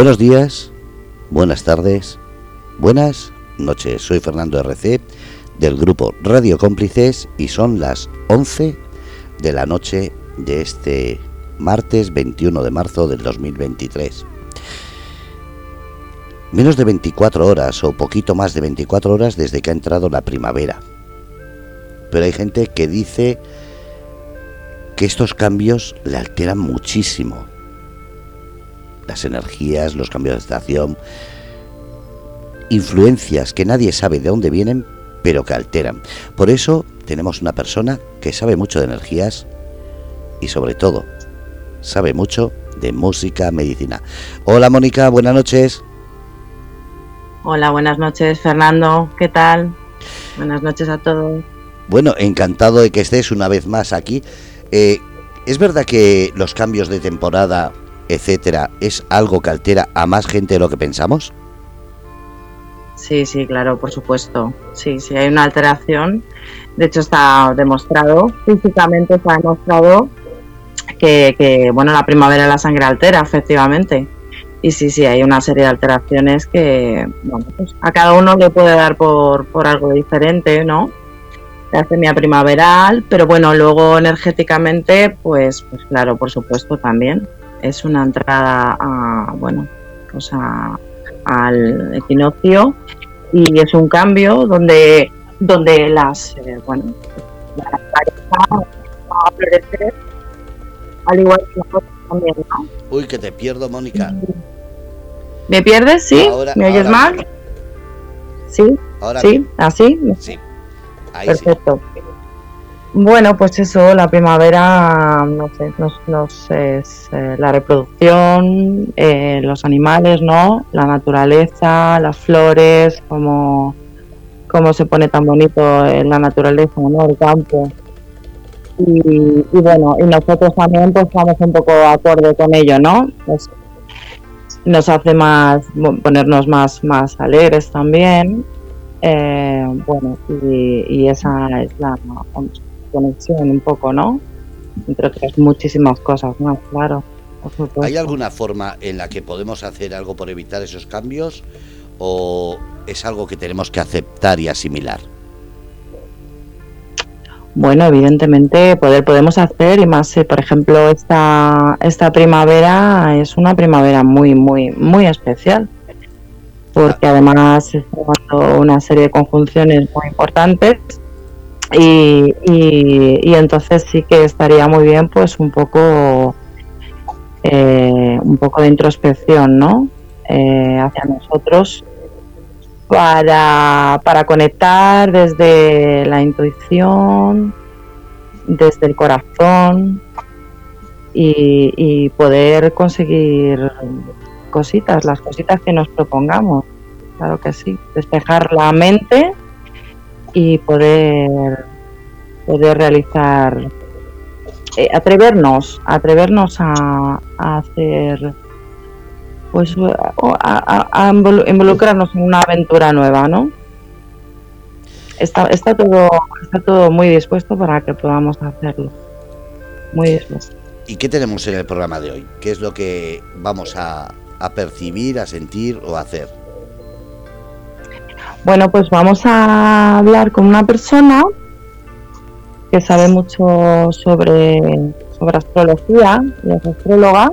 Buenos días, buenas tardes, buenas noches. Soy Fernando RC del grupo Radio Cómplices y son las 11 de la noche de este martes 21 de marzo del 2023. Menos de 24 horas o poquito más de 24 horas desde que ha entrado la primavera. Pero hay gente que dice que estos cambios le alteran muchísimo las energías, los cambios de estación, influencias que nadie sabe de dónde vienen, pero que alteran. Por eso tenemos una persona que sabe mucho de energías y sobre todo sabe mucho de música, medicina. Hola Mónica, buenas noches. Hola, buenas noches Fernando, ¿qué tal? Buenas noches a todos. Bueno, encantado de que estés una vez más aquí. Eh, ¿Es verdad que los cambios de temporada etcétera, es algo que altera a más gente de lo que pensamos? Sí, sí, claro, por supuesto. Sí, sí, hay una alteración. De hecho, está demostrado, físicamente está demostrado que, bueno, la primavera la sangre altera, efectivamente. Y sí, sí, hay una serie de alteraciones que, bueno, pues a cada uno le puede dar por, por algo diferente, ¿no? La semia primaveral, pero bueno, luego energéticamente, pues, pues claro, por supuesto también es una entrada a, bueno, pues al equinoccio y es un cambio donde, donde las, eh, bueno, la va a florecer al igual que nosotros también, ¿no? Uy, que te pierdo, Mónica. ¿Me pierdes? ¿Sí? ¿Me oyes mal? ¿Sí? Ahora ¿Sí? ¿Así? Sí. Perfecto. Bueno, pues eso, la primavera, no sé, nos, es eh, la reproducción, eh, los animales, ¿no? La naturaleza, las flores, cómo, cómo se pone tan bonito en la naturaleza, ¿no? El campo. Y, bueno, y nosotros también pues estamos un poco de acuerdo con ello, ¿no? Nos hace más, ponernos más, más alegres también. Eh, bueno, y, y, esa es la, conexión un poco, ¿no? Entre otras muchísimas cosas más, claro. ¿Hay alguna forma en la que podemos hacer algo por evitar esos cambios o es algo que tenemos que aceptar y asimilar? Bueno, evidentemente poder podemos hacer y más, por ejemplo, esta esta primavera es una primavera muy muy muy especial porque ah. además está una serie de conjunciones muy importantes y, y, entonces sí que estaría muy bien pues un poco eh, un poco de introspección no eh, hacia nosotros para, para conectar desde la intuición desde el corazón y, y poder conseguir cositas las cositas que nos propongamos. Claro que sí despejar la mente y poder, poder realizar, eh, atrevernos, atrevernos a, hacer, pues a, involucrarnos en una aventura nueva, ¿no? Está, está, todo, está todo muy dispuesto para que podamos hacerlo. Muy dispuesto. ¿Y qué tenemos en el programa de hoy? ¿Qué es lo que vamos a, a percibir, a sentir o a hacer? Bueno, pues vamos a hablar con una persona que sabe mucho sobre, sobre astrología y es astróloga,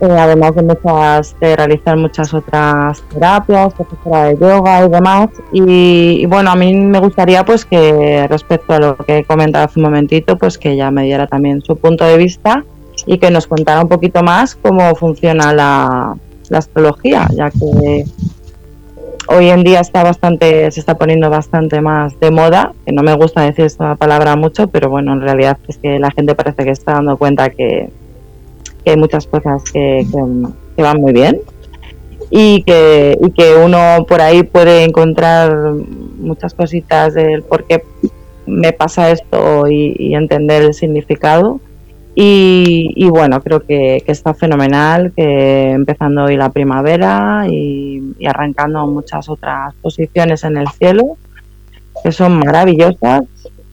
eh, además de, muchas, de realizar muchas otras terapias, profesora de yoga y demás. Y, bueno, a mí me gustaría pues que respecto a lo que he comentado hace un momentito, pues que ella me diera también su punto de vista y que nos contara un poquito más cómo funciona la, la astrología, ya que hoy en día está bastante, se está poniendo bastante más de moda, que no me gusta decir esta palabra mucho, pero bueno, en realidad es que la gente parece que está dando cuenta que, hay muchas cosas que, van muy bien y que, y que uno por ahí puede encontrar muchas cositas del por qué me pasa esto y entender el significado y, bueno, creo que, está fenomenal, que empezando hoy la primavera y, arrancando muchas otras posiciones en el cielo, que son maravillosas,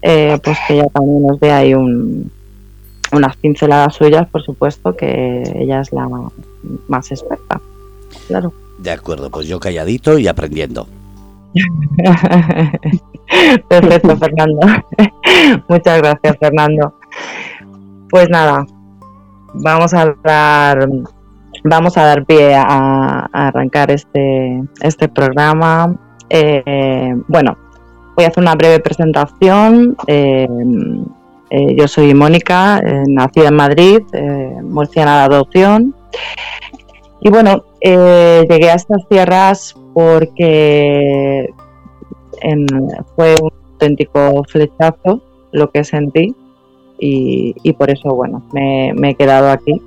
eh, pues que ella también nos dé ahí un, unas pinceladas suyas, por supuesto, que ella es la, más experta. Claro. De acuerdo, pues yo calladito y aprendiendo. Perfecto, Fernando. Muchas gracias, Fernando. Pues nada, vamos a dar vamos a dar pie a, arrancar este, este programa. Eh, bueno, voy a hacer una breve presentación. Eh, eh, yo soy Mónica, nacida en Madrid, murciana de adopción. Y bueno, llegué a estas tierras porque fue un auténtico flechazo lo que sentí y, por eso, bueno, me, he quedado aquí.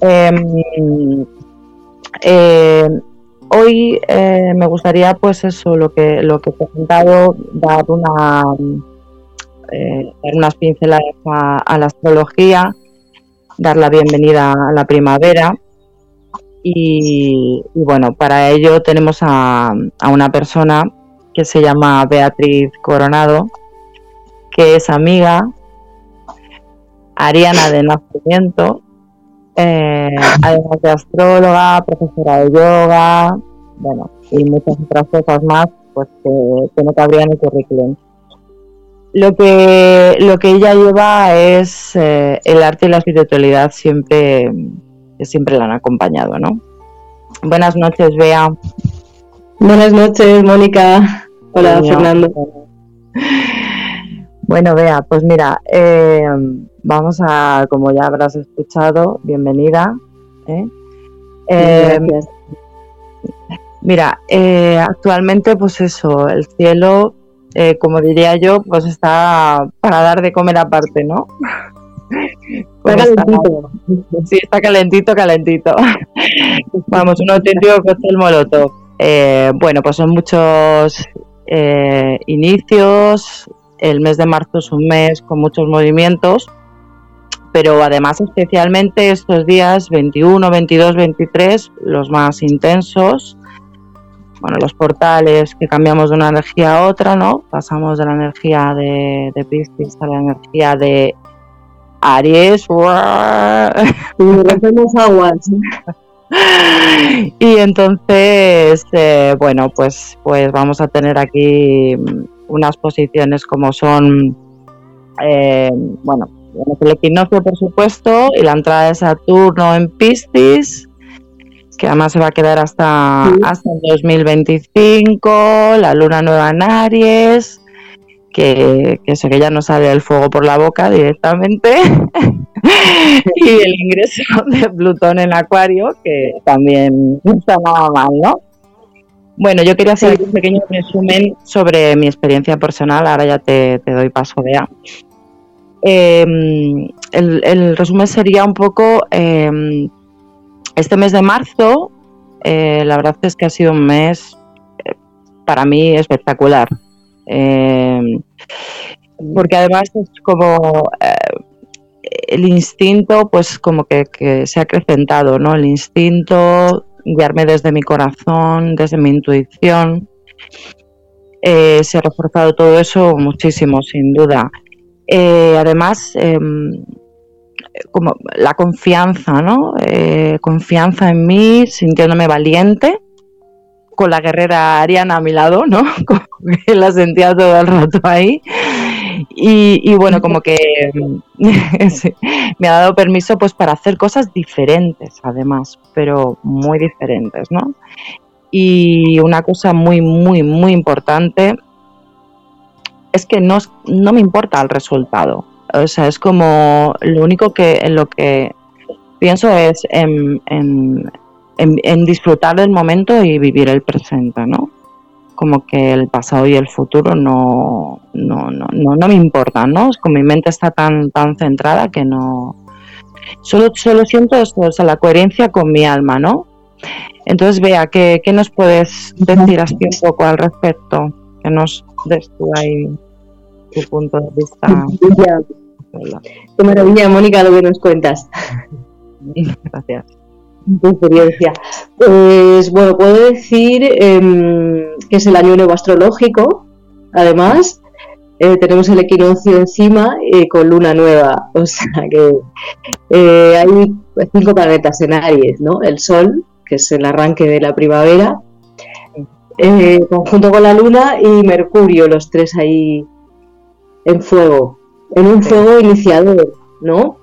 Em, eh, hoy eh, me gustaría, pues eso, lo que lo que he presentado, dar una eh, dar unas pinceladas a, la astrología, dar la bienvenida a la primavera y, bueno, para ello tenemos a, a una persona que se llama Beatriz Coronado, que es amiga, ariana de nacimiento, eh, además de astróloga, profesora de yoga, bueno, y muchas otras cosas más, pues que, no cabría en el currículum. Lo que, lo que ella lleva es eh, el arte y la espiritualidad siempre, que siempre la han acompañado, ¿no? Buenas noches, Bea. Buenas noches, Mónica. Hola, Fernando. Bueno, Bea, pues mira, eh, vamos a, como ya habrás escuchado, bienvenida. ¿eh? Eh, mira, actualmente, pues eso, el cielo, como diría yo, pues está para dar de comer aparte, ¿no? Está calentito. sí, está calentito, calentito. Vamos, un auténtico cóctel molotov. bueno, pues son muchos eh, inicios. El mes de marzo es un mes con muchos movimientos, pero además especialmente estos días 21, 22, 23, los más intensos. Bueno, los portales que cambiamos de una energía a otra, ¿no? Pasamos de la energía de, de Piscis a la energía de Aries. Y aguas. y entonces, eh, bueno, pues, pues vamos a tener aquí unas posiciones como son, eh, bueno, el equinoccio por supuesto y la entrada de Saturno en Piscis, que además se va a quedar hasta, hasta el 2025, la luna nueva en Aries, que, que eso que ya no sale el fuego por la boca directamente. y el ingreso de Plutón en Acuario, que también está nada mal, ¿no? Bueno, yo quería hacer un pequeño resumen sobre mi experiencia personal, ahora ya te, doy paso, Bea. Em, el, resumen sería un poco, em, este mes de marzo, eh, la verdad es que ha sido un mes eh, para mí espectacular. Em, porque además es como eh, el instinto, pues como que, se ha acrecentado, ¿no? El instinto, guiarme desde mi corazón, desde mi intuición. Eh, se ha reforzado todo eso muchísimo, sin duda. Eh, además, em, como la confianza, ¿no? Eh, confianza en mí, sintiéndome valiente, con la guerrera Ariana a mi lado, ¿no? Como que la sentía todo el rato ahí. Y, bueno, como que me ha dado permiso pues para hacer cosas diferentes, además, pero muy diferentes, ¿no? Y una cosa muy, muy, muy importante es que no, no me importa el resultado. O sea, es como lo único que en lo que pienso es en, en disfrutar del momento y vivir el presente, ¿no? Como que el pasado y el futuro no, no, no, no, me importan, ¿no? Como mi mente está tan, tan centrada que no... Solo, solo siento esto, o sea, la coherencia con mi alma, ¿no? Entonces, vea, ¿qué, qué nos puedes decir así un poco al respecto? Que nos des tú ahí tu punto de vista. Qué maravilla, Mónica, lo que nos cuentas. Gracias experiencia. Pues bueno, puedo decir em, que es el año nuevo astrológico, además. eh, tenemos el equinoccio encima eh, con luna nueva. O sea que eh, hay cinco planetas en Aries, ¿no? El Sol, que es el arranque de la primavera, conjunto con la luna y Mercurio, los tres ahí en fuego, en un fuego iniciador, ¿no?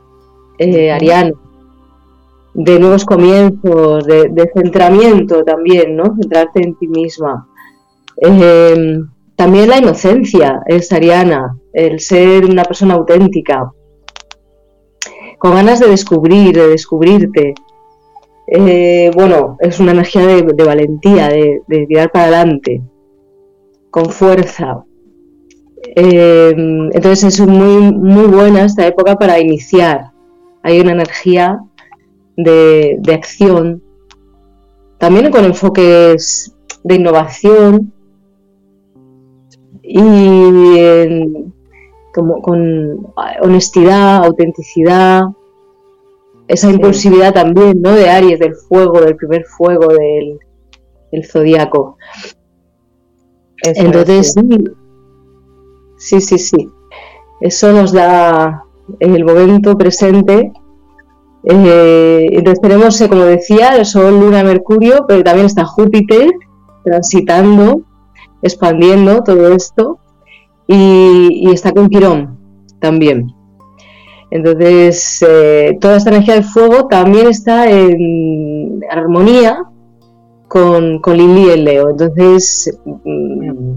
ariano de nuevos comienzos, de, centramiento también, ¿no? Centrarte en ti misma. También la inocencia es ariana, el ser una persona auténtica, con ganas de descubrir, de descubrirte. Eh, bueno, es una energía de, valentía, de, tirar para adelante, con fuerza. Eh, entonces es muy, muy buena esta época para iniciar. Hay una energía de, de acción, también con enfoques de innovación, y como con honestidad, autenticidad, esa impulsividad también, ¿no? De Aries, del fuego, del primer fuego del, del zodiaco. Entonces, sí. sí, sí, Eso nos da el momento presente. Eh, entonces tenemos, eh, como decía, el Sol, Luna, Mercurio, pero también está Júpiter transitando expandiendo todo esto y, está con Quirón también. Entonces, eh, toda esta energía del fuego también está en armonía con, con Lili y el Leo. Entonces, mm,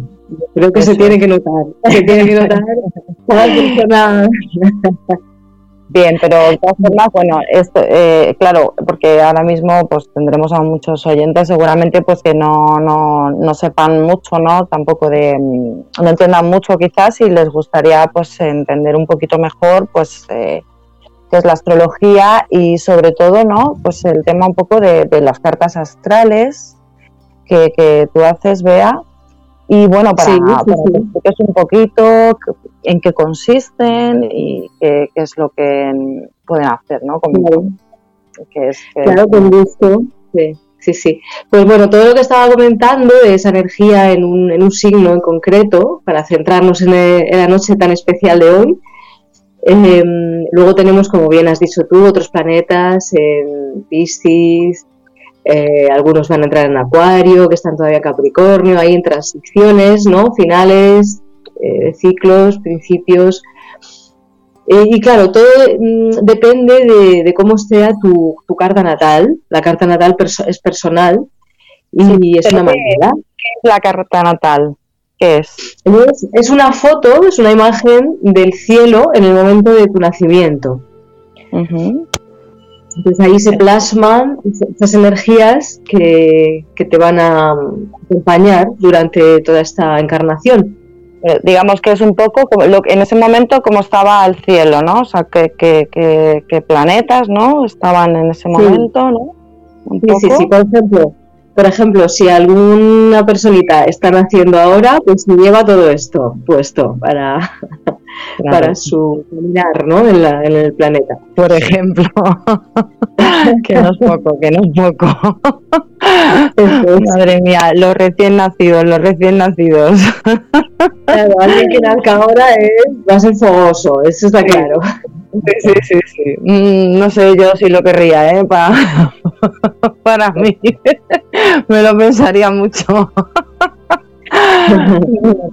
creo que se tiene que notar. Se tiene que notar cada persona Bien, pero de todas formas, bueno, esto, eh, claro, porque ahora mismo pues tendremos a muchos oyentes seguramente pues que no, no, no sepan mucho, ¿no? Tampoco de, no entiendan mucho quizás y les gustaría pues entender un poquito mejor pues eh, qué es la astrología y sobre todo, ¿no? Pues el tema un poco de, las cartas astrales que, que tú haces, Bea, y bueno, para, que es un poquito en qué consisten y qué, es lo que pueden hacer, ¿no? claro. claro, con gusto. Sí, sí, sí. Pues bueno, todo lo que estaba comentando de esa energía en un, en un signo en concreto, para centrarnos en, en la noche tan especial de hoy, em, luego tenemos, como bien has dicho tú, otros planetas en Piscis, eh, algunos van a entrar en Acuario, que están todavía en Capricornio, hay en transiciones, ¿no? Finales, eh, ciclos, principios. Eh, y claro, todo mm, depende de, cómo sea tu, carta natal. La carta natal es personal y es una manera. ¿Qué es la carta natal? ¿Qué es? es? una foto, es una imagen del cielo en el momento de tu nacimiento. Entonces ahí se plasman esas energías que, te van a acompañar durante toda esta encarnación. Eh, digamos que es un poco como lo, en ese momento como estaba el cielo, ¿no? O sea, que, planetas, ¿no? Estaban en ese momento, ¿no? sí, sí, sí. Por ejemplo, por ejemplo, si alguna personita está naciendo ahora, pues lleva todo esto puesto para, para su caminar ¿no? en, la, en el planeta. Por ejemplo, que no es poco, que no es poco. Madre mía, los recién nacidos, los recién nacidos. Claro, alguien que nazca ahora es, va a ser fogoso, eso está claro. Sí, sí, sí. Mm, no sé yo si lo querría, ¿eh? para para mí. Me lo pensaría mucho.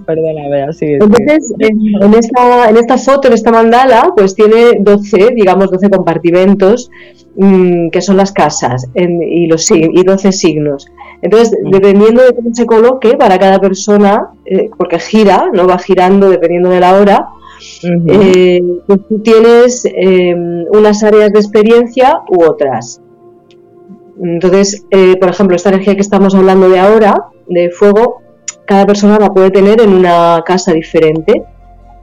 Perdona, sigue. Entonces, en esta, en esta foto, en esta mandala, pues tiene 12, digamos, 12 compartimentos mm, que son las casas y, los, y 12 signos. Entonces, dependiendo de cómo se coloque para cada persona, eh, porque gira, no va girando dependiendo de la hora, eh, pues tú tienes eh, unas áreas de experiencia u otras. Entonces, por ejemplo, esta energía que estamos hablando de ahora, de fuego, cada persona la puede tener en una casa diferente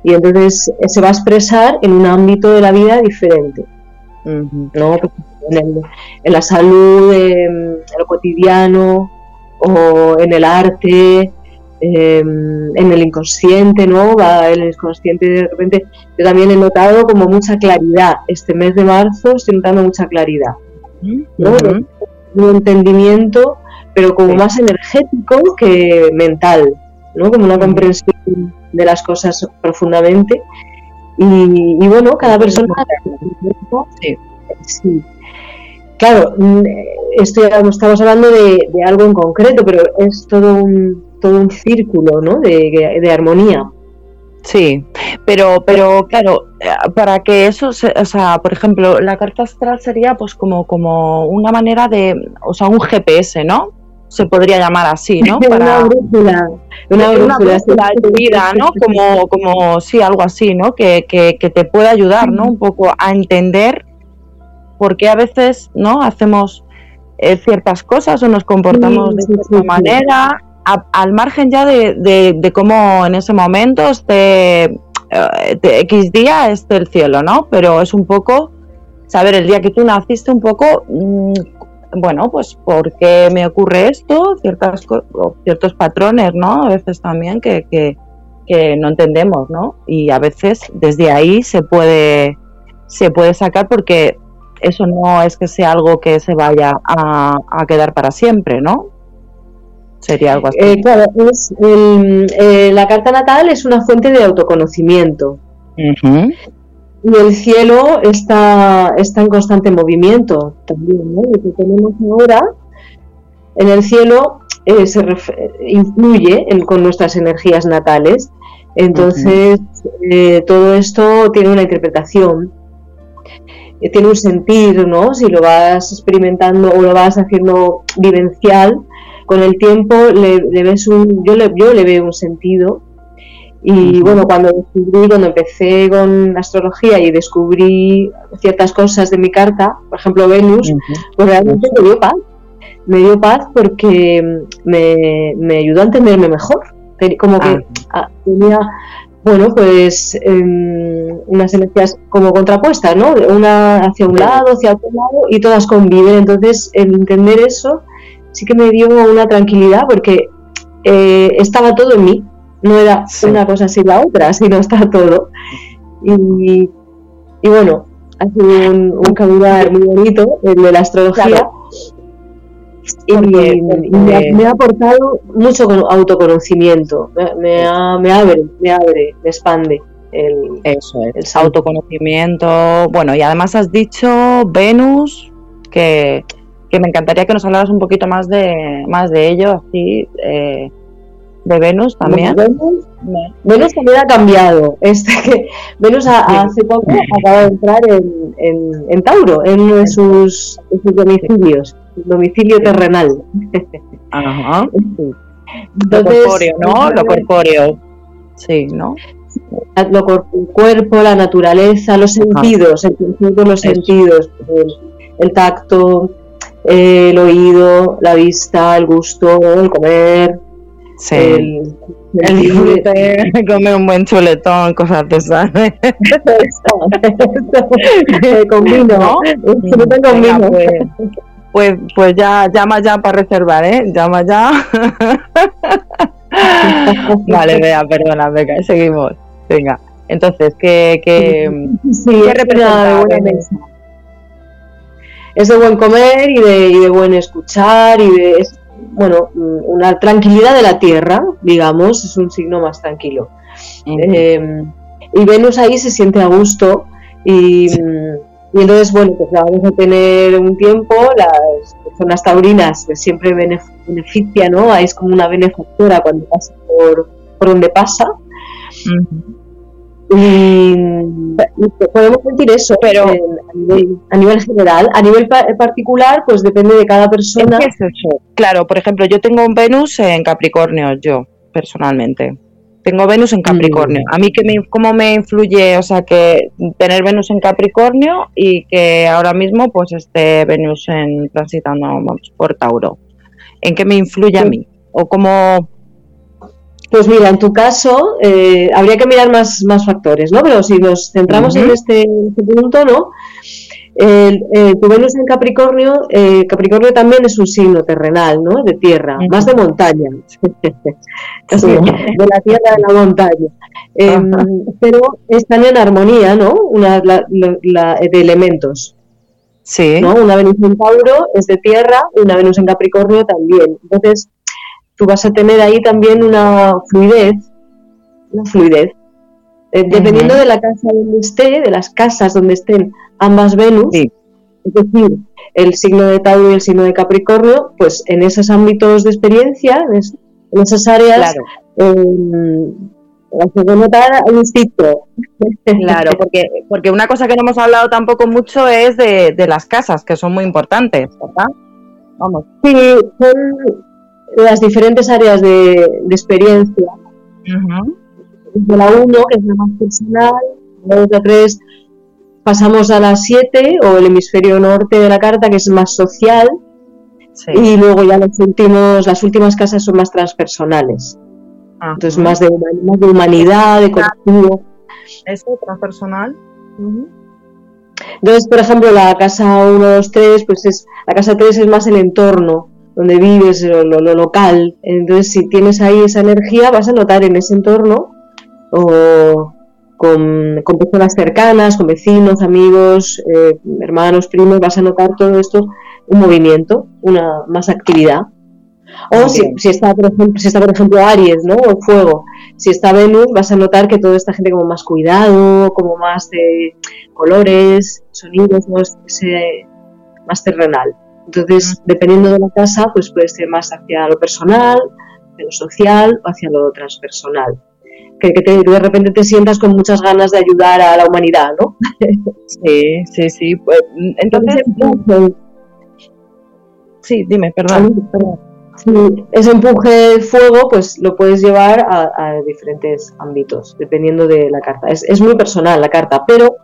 y entonces eh, se va a expresar en un ámbito de la vida diferente. ¿no? Pues, en, la salud, en, lo cotidiano o en el arte, em, en el inconsciente, ¿no? Va el inconsciente de repente. Yo también he notado como mucha claridad. Este mes de marzo estoy notando mucha claridad. Un entendimiento pero como más energético que mental, ¿no? Como una comprensión de las cosas profundamente. Y, bueno, cada persona... Sí. Claro, mm, esto estamos hablando de, algo en concreto, pero es todo un, todo un círculo ¿no? de, de armonía. Sí, pero, pero claro, eh, para que eso, o sea, por ejemplo, la carta astral sería pues como, como una manera de, o sea, un GPS, ¿no? Se podría llamar así, ¿no? Para, una brújula, una brújula, de tu vida, ¿no? Como, como, sí, algo así, ¿no? Que, que, que te puede ayudar, ¿no? Un poco a entender por qué a veces, ¿no? Hacemos eh, ciertas cosas o nos comportamos de cierta manera al margen ya de, cómo en ese momento esté eh, X día esté el cielo, ¿no? Pero es un poco saber el día que tú naciste un poco, mm, bueno, pues por qué me ocurre esto, ciertas ciertos patrones, ¿no? A veces también que, que, no entendemos, ¿no? Y a veces desde ahí se puede, se puede sacar porque eso no es que sea algo que se vaya a, a quedar para siempre, ¿no? Sería algo así. Eh, claro, eh, la carta natal es una fuente de autoconocimiento. Y el cielo está, está en constante movimiento también, ¿no? Lo que tenemos ahora en el cielo eh, se influye con nuestras energías natales. Entonces, todo esto tiene una interpretación, tiene un sentir, ¿no? Si lo vas experimentando o lo vas haciendo vivencial, con el tiempo le, ves un, yo le, yo le veo un sentido y bueno, cuando descubrí, cuando empecé con astrología y descubrí ciertas cosas de mi carta, por ejemplo Venus, pues realmente me dio paz. Me dio paz porque me, me ayudó a entenderme mejor. Como que ah. tenía, bueno, pues em, unas energías como contrapuestas, ¿no? Una hacia un lado, hacia otro lado y todas conviven. Entonces, el entender eso sí que me dio una tranquilidad porque eh, estaba todo en mí, no era una cosa así la otra, sino estaba todo. Y, bueno, ha sido un, un caminar muy bonito, el de la astrología. Y, me, ha, aportado mucho autoconocimiento, me, abre, me abre, me expande. El, Eso es, el autoconocimiento. Bueno, y además has dicho Venus, que que me encantaría que nos hablaras un poquito más de más de ello, así, eh, de Venus también. Venus, también ha cambiado. Este, Venus hace poco acaba de entrar en, en, Tauro, en uno de sus, domicilios, domicilio terrenal. Ajá. lo corpóreo, ¿no? Lo corpóreo. Sí, ¿no? Lo, el cuerpo, la naturaleza, los sentidos, el conjunto de los sentidos, el tacto, el oído, la vista, el gusto, el comer, el, el disfrute, comer un buen chuletón, cosas de esas. con vino, ¿no? con vino. Pues, pues, pues, ya, llama ya para reservar, ¿eh? Llama ya. vale, vea, perdona, venga, seguimos. Venga, entonces, ¿qué, qué, sí, ¿qué representa? Es de buen comer y de, y de buen escuchar y de, bueno, una tranquilidad de la tierra, digamos, es un signo más tranquilo. Em, y Venus ahí se siente a gusto y, entonces, bueno, pues la vamos a tener un tiempo, las personas taurinas siempre beneficia, ¿no? Es como una benefactora cuando pasa por, por donde pasa. Y, podemos sentir eso, pero a, nivel, general. A nivel particular, pues depende de cada persona. Claro, por ejemplo, yo tengo un Venus en Capricornio, yo, personalmente. Tengo Venus en Capricornio. Mm. A mí, que me, ¿cómo me influye? O sea, que tener Venus en Capricornio y que ahora mismo, pues, esté Venus en, transitando por Tauro. ¿En qué me influye a mí? ¿O cómo, pues mira, en tu caso eh, habría que mirar más, más factores, ¿no? Pero si nos centramos en, este, este, punto, ¿no? Eh, tu Venus en Capricornio, eh, Capricornio también es un signo terrenal, ¿no? De tierra, más de montaña, de la tierra a la montaña. Em, pero están en armonía, ¿no? Una, de elementos. Sí. ¿no? Una Venus en Tauro es de tierra, una Venus en Capricornio también. Entonces, tú vas a tener ahí también una fluidez, una fluidez. Eh, dependiendo de la casa donde esté, de las casas donde estén ambas Venus, es decir, el signo de Tauro y el signo de Capricornio, pues en esos ámbitos de experiencia, en, esas áreas, claro. eh, Claro, porque, porque una cosa que no hemos hablado tampoco mucho es de, las casas, que son muy importantes, ¿verdad? Vamos. Sí, son las diferentes áreas de, experiencia. De la 1, que es la más personal, de la 3 pasamos a la 7 o el hemisferio norte de la carta que es más social y luego ya los últimos, las últimas casas son más transpersonales. Entonces más de, más de humanidad, de colectivo. ¿Eso transpersonal? Entonces, por ejemplo, la casa 1, 2, 3, pues es, la casa 3 es más el entorno, donde vives, lo, lo, local. Entonces, si tienes ahí esa energía, vas a notar en ese entorno o con, personas cercanas, con vecinos, amigos, eh, hermanos, primos, vas a notar todo esto, un movimiento, una más actividad. O si, está, por ejemplo, si está, por ejemplo, Aries, ¿no? O Fuego. Si está Venus, vas a notar que toda esta gente como más cuidado, como más de colores, sonidos, más, más terrenal. Entonces, dependiendo de la casa, pues puede ser más hacia lo personal, hacia lo social o hacia lo transpersonal que, de repente te sientas con muchas ganas de ayudar a la humanidad, ¿no? Sí, sí, sí. Pues, entonces, sí, dime, perdón. ese empuje de fuego, pues lo puedes llevar a, diferentes ámbitos, dependiendo de la carta. Es, muy personal la carta, pero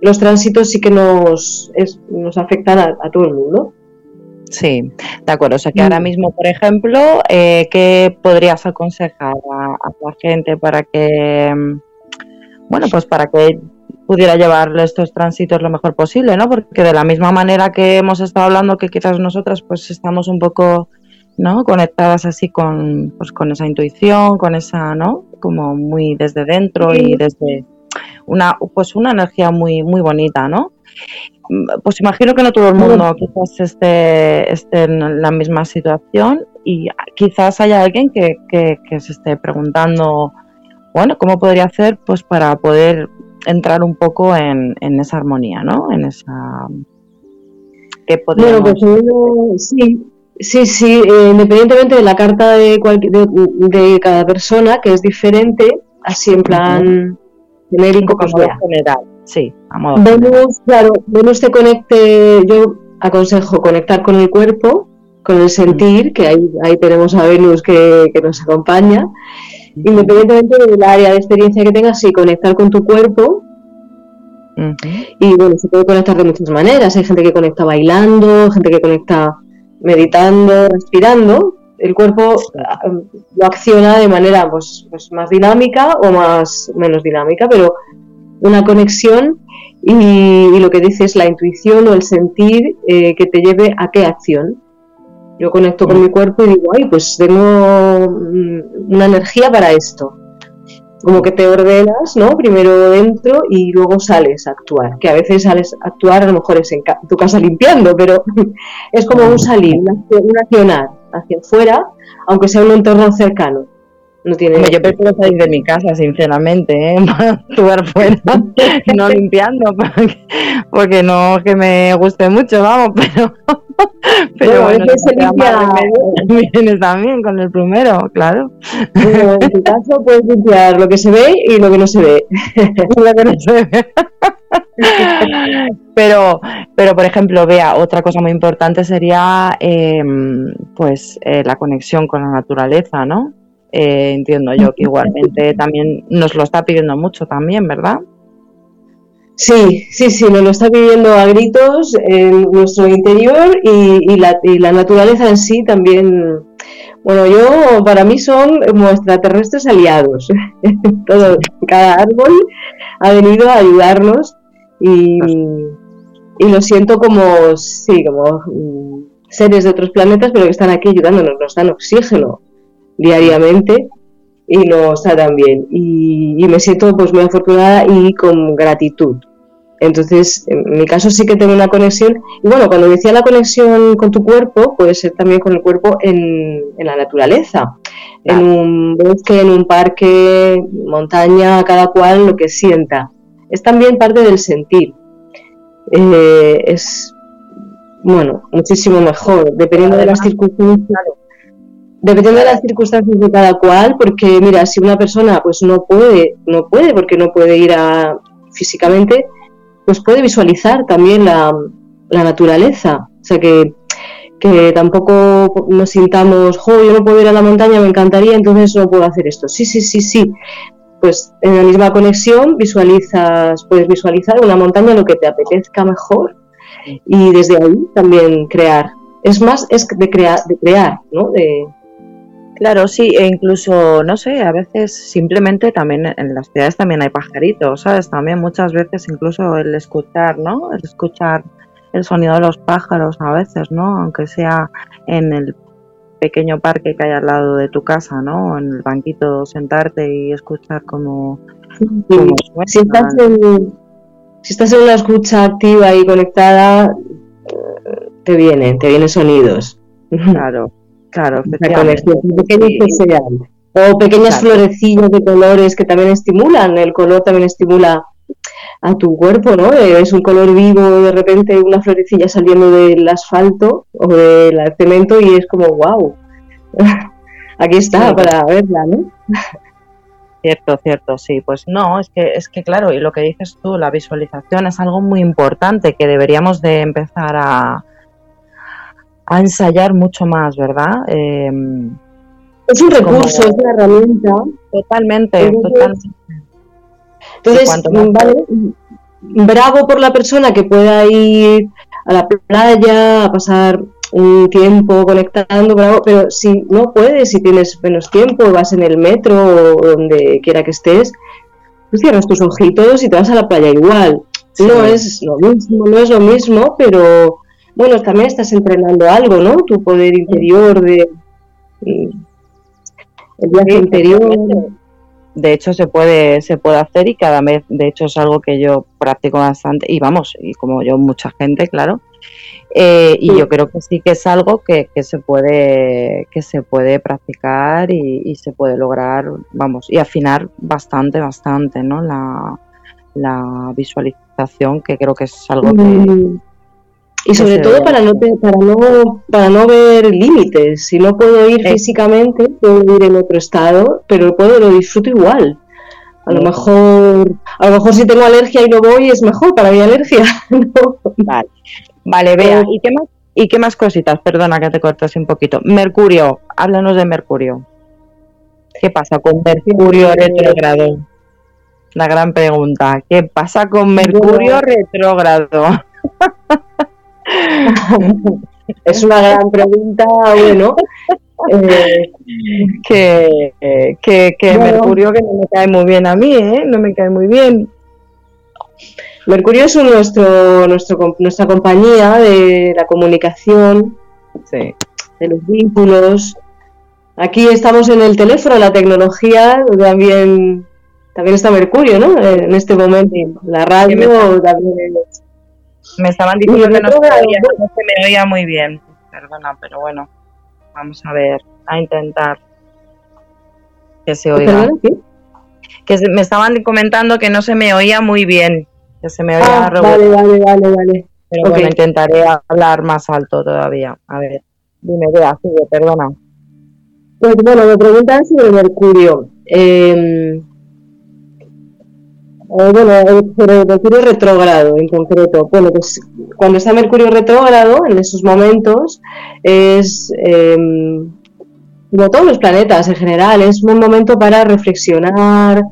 los tránsitos sí que nos, nos afectan a todo el mundo. Sí, de acuerdo. O sea que ahora mm. mismo, por ejemplo, eh, ¿qué podrías aconsejar a, la gente para que, mm, bueno, pues para que pudiera llevarle estos tránsitos lo mejor posible, ¿no? Porque de la misma manera que hemos estado hablando, que quizás nosotras pues estamos un poco, ¿no? Conectadas así con, pues con esa intuición, con esa, ¿no? Como muy desde dentro y desde una, pues una energía muy, muy bonita, ¿no? Pues imagino que no todo el mundo quizás esté, esté en la misma situación y quizás haya alguien que, se esté preguntando, bueno, ¿cómo podría hacer pues para poder entrar un poco en, esa armonía, ¿no? En esa... Bueno, pues sí, sí, sí, eh, independientemente de la carta de, de, cada persona, que es diferente, así en plan genérico, como pues general. Sí, a Venus, claro, Venus te conecte, yo aconsejo conectar con el cuerpo, con el sentir, que ahí, ahí tenemos a Venus que, nos acompaña. Independientemente del área de experiencia que tengas, sí, conectar con tu cuerpo. Y bueno, se puede conectar de muchas maneras. Hay gente que conecta bailando, gente que conecta meditando, respirando. El cuerpo ah, lo acciona de manera pues, pues más dinámica o más menos dinámica, pero una conexión y, lo que dice es la intuición o el sentir eh, que te lleve a qué acción. Yo conecto con mi cuerpo y digo, ay, pues tengo mm, una energía para esto. Como que te ordenas, ¿no? Primero dentro y luego sales a actuar. Que a veces sales a actuar, a lo mejor es en tu casa limpiando, pero es como un salir, un accionar hacia afuera, aunque sea un entorno cercano. No tiene... Yo prefiero salir de mi casa, sinceramente, ¿eh? para actuar fuera, no limpiando, porque, no que me guste mucho, vamos, pero, pero bueno, se limpia también con el primero, claro. en tu caso puedes limpiar lo que se ve y lo que no se ve. lo que no se ve. pero, pero por ejemplo, vea, otra cosa muy importante sería em, pues eh, la conexión con la naturaleza, ¿no? Eh, entiendo yo que igualmente también nos lo está pidiendo mucho también, ¿verdad? Sí, sí, sí, nos lo está pidiendo a gritos en nuestro interior y, la, y la naturaleza en sí también. Bueno, yo, para mí son como extraterrestres aliados. Todo, cada árbol ha venido a ayudarnos y, y lo siento como, sí, como mm, seres de otros planetas, pero que están aquí ayudándonos, nos dan oxígeno, diariamente y nos tratan bien. Y, me siento pues muy afortunada y con gratitud. Entonces, en mi caso sí que tengo una conexión. Y bueno, cuando decía la conexión con tu cuerpo, puede ser también con el cuerpo en, la naturaleza. En un bosque, en un parque, montaña, cada cual lo que sienta. Es también parte del sentir. Eh, es, bueno, muchísimo mejor, dependiendo de las circunstancias. Dependiendo de las circunstancias de cada cual, porque mira, si una persona pues no puede, no puede porque no puede ir a, físicamente, pues puede visualizar también la, naturaleza. O sea que, que tampoco nos sintamos, jo, yo no puedo ir a la montaña, me encantaría, entonces no puedo hacer esto. Sí, sí, sí, sí. Pues en la misma conexión visualizas, puedes visualizar una montaña lo que te apetezca mejor y desde ahí también crear. Es más, es de, crear de crear, ¿no? De, Claro, sí, e incluso, no sé, a veces simplemente también en las ciudades también hay pajaritos, ¿sabes? También muchas veces incluso el escuchar, ¿no? El escuchar el sonido de los pájaros a veces, ¿no? Aunque sea en el pequeño parque que hay al lado de tu casa, ¿no? En el banquito sentarte y escuchar como... si, estás en, si estás en una escucha activa y conectada, te vienen, te vienen sonidos. Claro. Claro, O pequeñas florecillas de colores que también estimulan, el color también estimula a tu cuerpo, ¿no? Eh, es un color vivo, de repente una florecilla saliendo del asfalto o del cemento y es como, wow, aquí está para verla, ¿no? Cierto, cierto, sí. Pues no, es que, es que claro, y lo que dices tú, la visualización es algo muy importante que deberíamos de empezar a, a ensayar mucho más, ¿verdad? Em, es un recurso, es una herramienta. Totalmente, totalmente. Entonces, bravo por la persona que pueda ir a la playa, a pasar un tiempo conectando, bravo, pero si no puedes, si tienes menos tiempo, vas en el metro o donde quiera que estés, pues cierras tus ojitos y te vas a la playa igual. No es lo mismo, no es lo mismo, pero bueno, también estás entrenando algo, ¿no? Tu poder interior de el viaje interior. De hecho se puede se puede hacer y cada vez, de hecho es algo que yo practico bastante y vamos, y como yo mucha gente, claro. Eh, y yo creo que sí que es algo que, que se puede que se puede practicar y, se puede lograr, vamos, y afinar bastante, bastante, ¿no? La, la visualización, que creo que es algo que, mm. Y sobre todo para no, para no, para no ver límites. Si no puedo ir físicamente, puedo ir en otro estado, pero puedo, lo disfruto igual. A lo mejor, a lo mejor si tengo alergia y no voy es mejor para mi alergia. Vale, vale, vea. ¿Y qué más? ¿Y qué más cositas? Perdona que te cortes un poquito. Mercurio, háblanos de Mercurio. ¿Qué pasa con Mercurio retrógrado? La gran pregunta. ¿Qué pasa con Mercurio retrógrado? es una gran pregunta, bueno. Eh, que, que, Mercurio que no me cae muy bien a mí, ¿eh? No me cae muy bien. Mercurio es nuestro, nuestro, nuestra compañía de la comunicación, de los vínculos. Aquí estamos en el teléfono, la tecnología, también, también está Mercurio, ¿no? En este momento, la radio también me estaban diciendo que no se, me oía muy bien. Perdona, pero bueno, vamos a ver, a intentar que se oiga. Que me estaban comentando que no se me oía muy bien, que se me oía ah, Vale, vale, vale, vale. Pero bueno, intentaré hablar más alto todavía. A ver, dime, vea, sigue, perdona. Pues bueno, me preguntan sobre Mercurio. Eh, bueno, pero Mercurio retrógrado en concreto. Bueno, pues cuando está Mercurio retrógrado, en esos momentos, es em, como todos los planetas en general, es un momento para reflexionar.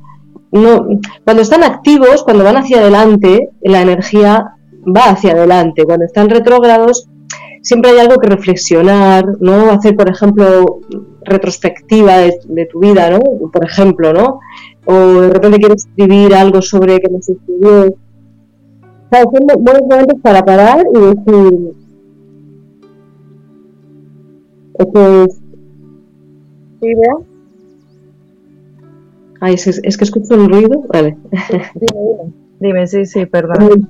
No, cuando están activos, cuando van hacia adelante, la energía va hacia adelante. Cuando están retrógrados, siempre hay algo que reflexionar, ¿no? Hacer, por ejemplo, retrospectiva de, de tu vida, ¿no? Por ejemplo, ¿no? O de repente quieres escribir algo sobre que no se escribió. O sea, son buenos momentos para parar y decir, esto es... ¿Sí, veo? Ay, es, es, que escucho un ruido. Vale. Dime, dime. Dime, sí, sí, perdón.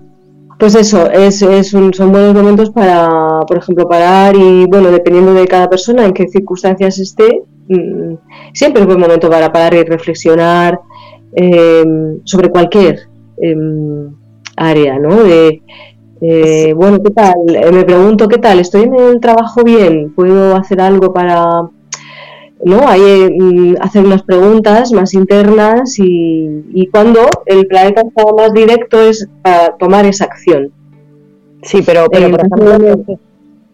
pues eso, es, son buenos momentos para, por ejemplo, parar y, bueno, dependiendo de cada persona, en qué circunstancias esté, mm, siempre es buen momento para parar y reflexionar em, sobre cualquier em, área, ¿no? De, eh, bueno, ¿qué tal? Eh, me pregunto, ¿qué tal? ¿Estoy en el trabajo bien? ¿Puedo hacer algo para ¿no? Hay, mm, hacer unas preguntas más internas y, cuando el planeta está más directo es para tomar esa acción. Sí, pero, pero por ejemplo,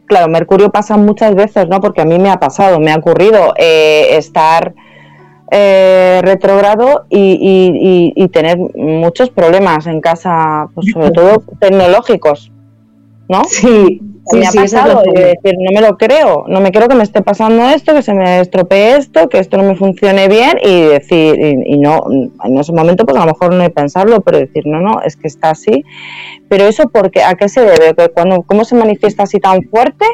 claro, Mercurio pasa muchas veces, ¿no? Porque a mí me ha pasado, me ha ocurrido eh, estar eh, retrogrado y, y, tener muchos problemas en casa, pues sobre todo tecnológicos, ¿no? Sí, me ha pasado y decir, no me lo creo, no me creo que me esté pasando esto, que se me estropee esto, que esto no me funcione bien y decir, y, no, en ese momento pues a lo mejor no hay pensarlo, pero decir, no, no, es que está así. Pero eso, porque ¿a qué se debe? cuando, ¿Cómo se manifiesta así tan fuerte?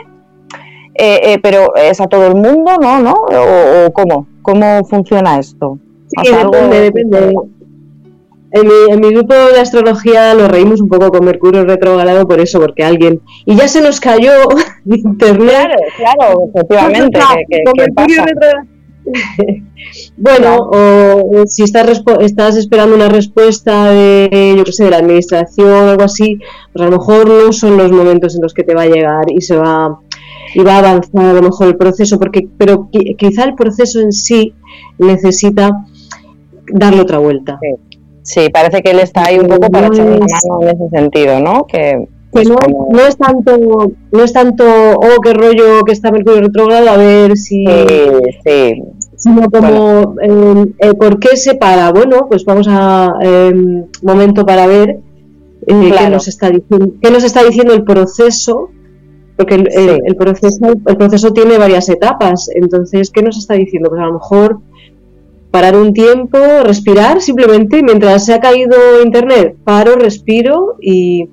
Eh, eh, pero es a todo el mundo, ¿no? ¿No? ¿O, cómo? ¿Cómo funciona esto? Sí, depende, depende. En mi, grupo de astrología lo reímos un poco con Mercurio retrogrado por eso, porque alguien. Y ya se nos cayó internet. Claro, claro, efectivamente. con Mercurio retrogrado. bueno, o, si estás, estás esperando una respuesta de, yo qué sé, de la administración o algo así, pues a lo mejor no son los momentos en los que te va a llegar y se va y va a avanzar a lo mejor el proceso, porque pero quizá el proceso en sí necesita darle otra vuelta. Sí, parece que él está ahí un poco para echar una mano en ese sentido, ¿no? Que, no, es tanto, no es tanto, oh, qué rollo que está Mercurio retrógrado, a ver si... Sí, Sino como, em, eh, ¿por qué se para? Bueno, pues vamos a eh, momento para ver eh, qué, nos está diciendo, qué nos está diciendo el proceso, porque el, el, proceso, el proceso tiene varias etapas, entonces, ¿qué nos está diciendo? Pues a lo mejor parar un tiempo, respirar simplemente mientras se ha caído internet, paro, respiro y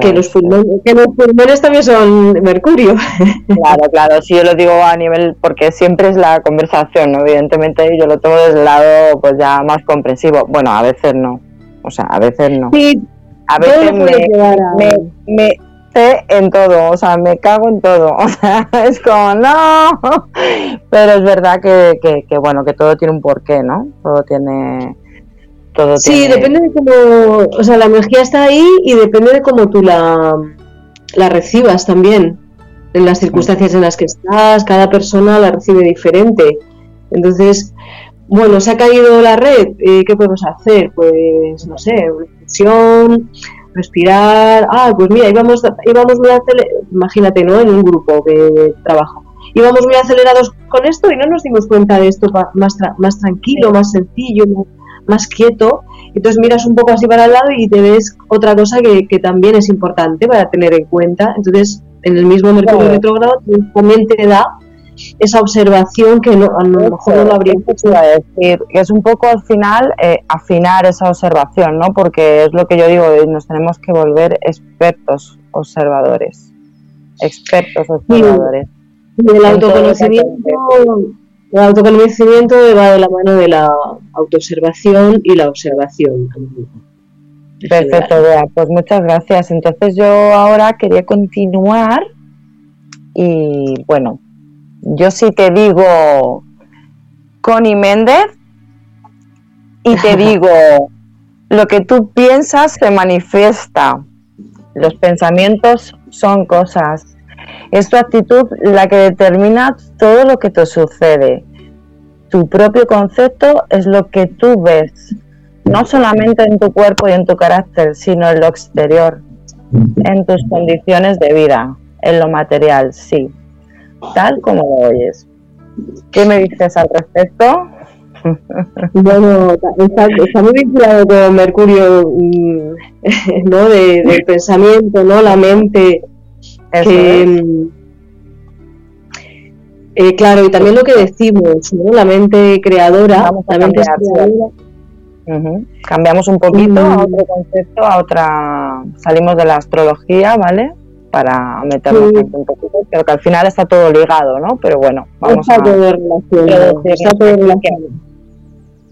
que, los pulmones, también son mercurio. Claro, claro, sí yo lo digo a nivel, porque siempre es la conversación, evidentemente yo lo tomo desde el lado pues ya más comprensivo. Bueno, a veces no, o sea, a veces no. Sí, a veces me, en todo, o sea, me cago en todo, o sea, es como, no, pero es verdad que, que, bueno, que todo tiene un porqué, ¿no? Todo tiene... Todo sí, depende de cómo, o sea, la energía está ahí y depende de cómo tú la, la recibas también, en las circunstancias en las que estás, cada persona la recibe diferente. Entonces, bueno, se ha caído la red, eh, ¿qué podemos hacer? Pues, no sé, una respirar, ah, pues mira, íbamos, íbamos muy acelerados, imagínate, ¿no? En un grupo de trabajo. Íbamos muy acelerados con esto y no nos dimos cuenta de esto más, más tranquilo, más sencillo, más quieto. Entonces miras un poco así para el lado y te ves otra cosa que, que también es importante para tener en cuenta. Entonces, en el mismo Mercurio retrogrado también te da esa observación que no, a lo mejor no lo habría hecho. decir, que es un poco al final eh, afinar esa observación, ¿no? Porque es lo que yo digo, nos tenemos que volver expertos observadores. Expertos observadores. Y el autoconocimiento, el autoconocimiento va de la mano de la autoobservación y la observación. Perfecto, Bea. Pues muchas gracias. Entonces yo ahora quería continuar y bueno, yo sí te digo Connie Méndez y te digo, lo que tú piensas se manifiesta. Los pensamientos son cosas. Es tu actitud la que determina todo lo que te sucede. Tu propio concepto es lo que tú ves, no solamente en tu cuerpo y en tu carácter, sino en lo exterior, en tus condiciones de vida, en lo material, sí tal como lo oyes. ¿Qué me dices al respecto? Bueno, está, muy vinculado con Mercurio, mm, ¿no? De, del pensamiento, ¿no? La mente. Mm, eh, claro, y también lo que decimos, ¿no? La mente creadora, la mente Cambiamos un poquito a otro concepto, a otra. Salimos de la astrología, ¿vale? Para meternos un poquito, pero que al final está todo ligado, ¿no? Pero bueno, vamos está a todo relacionado, está todo relacionado.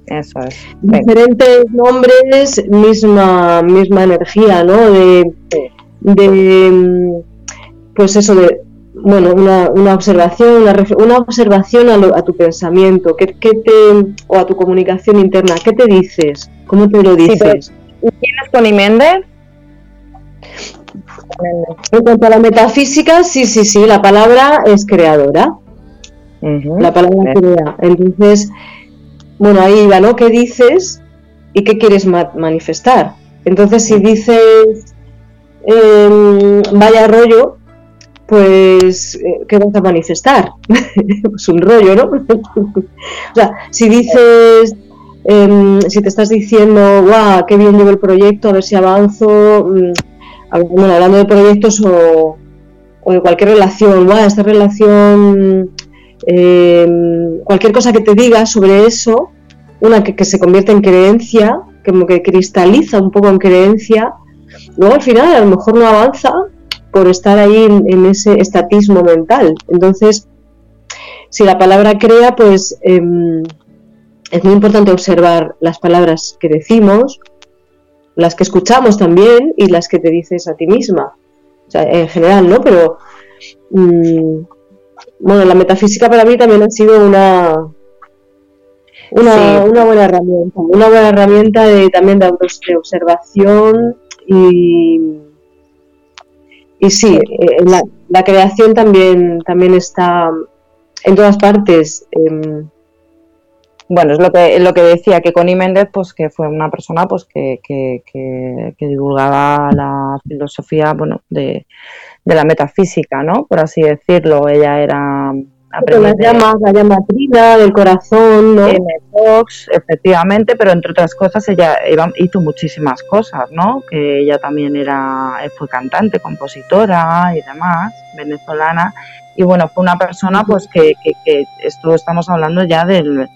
eso es. Diferentes nombres, misma, misma energía, ¿no? De, de pues eso de bueno, una, una observación, una, una observación a, a, tu pensamiento, ¿qué, ¿qué, te, o a tu comunicación interna, ¿qué te dices? ¿Cómo te lo dices? Sí, ¿Tienes con Iméndez? En cuanto a la metafísica, sí, sí, sí, la palabra es creadora. La palabra crea. Entonces, bueno, ahí va, ¿no? ¿Qué dices y qué quieres manifestar? Entonces, si dices eh, vaya rollo, pues, eh, ¿qué vas a manifestar? pues un rollo, ¿no? o sea, si dices, eh, si te estás diciendo, guau, qué bien llevo el proyecto, a ver si avanzo, mm, bueno, hablando de proyectos o, de cualquier relación, esta relación, eh, cualquier cosa que te diga sobre eso, una que, que se convierte en creencia, como que cristaliza un poco en creencia, luego al final a lo mejor no avanza por estar ahí en, ese estatismo mental. Entonces, si la palabra crea, pues em, es muy importante observar las palabras que decimos, las que escuchamos también y las que te dices a ti misma. O sea, en general, ¿no? Pero, mm, bueno, la metafísica para mí también ha sido una, una, una buena herramienta, una buena herramienta de, también de, de observación y y sí, eh, la, creación también, también está en todas partes. Em, bueno, es lo que, lo que decía, que Connie Méndez, pues que fue una persona pues que, que, que, divulgaba la filosofía bueno, de, de, la metafísica, ¿no? Por así decirlo. Ella era las llamas, la llama trina del corazón, ¿no? Fox, efectivamente, pero entre otras cosas ella hizo muchísimas cosas, ¿no? Que ella también era, fue cantante, compositora y demás, venezolana. Y bueno, fue una persona pues que, que, esto estamos hablando ya del,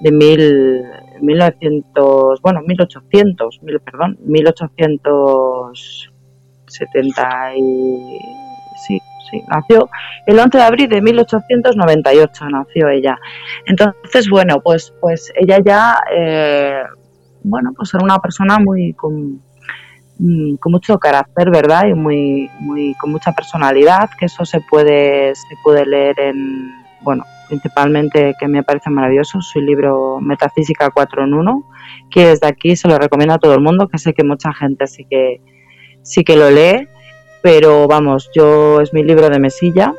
de mil, 1900, bueno, 1800, mil, perdón, 1870 y sí, sí, nació el 11 de abril de 1898, nació ella. Entonces, bueno, pues, pues ella ya, eh, bueno, pues era una persona muy mm, con, mucho carácter, ¿verdad? Y muy, muy, con mucha personalidad, que eso se puede, se puede leer en, bueno, principalmente que me parece maravilloso, su libro Metafísica 4 en 1, que desde aquí se lo recomiendo a todo el mundo, que sé que mucha gente sí que, sí que lo lee pero vamos, yo es mi libro de mesilla,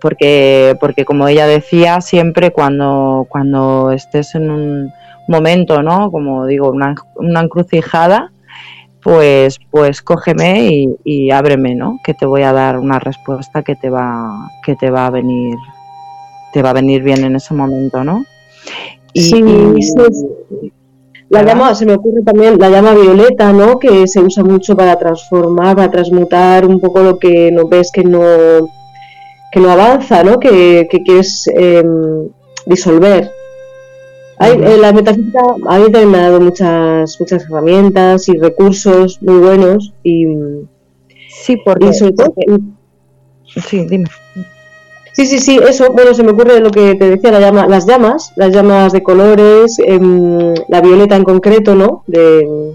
porque, porque como ella decía, siempre cuando, cuando estés en un momento, ¿no? Como digo, una, una encrucijada, pues, pues cógeme y, y, ábreme, ¿no? Que te voy a dar una respuesta que te va, que te va a venir, te va a venir bien en ese momento, ¿no? Y, sí, la llama, se me ocurre también la llama violeta, ¿no? Que se usa mucho para transformar, para transmutar un poco lo que no ves que no, que no avanza, ¿no? Que, quieres em, disolver. Eh, la metafísica a mí también me ha dado muchas, muchas herramientas y recursos muy buenos y sí, porque, sí, dime. Sí, sí, sí, eso, bueno, se me ocurre lo que te decía, la llama, las llamas, las llamas de colores, em, la violeta en concreto, ¿no? De,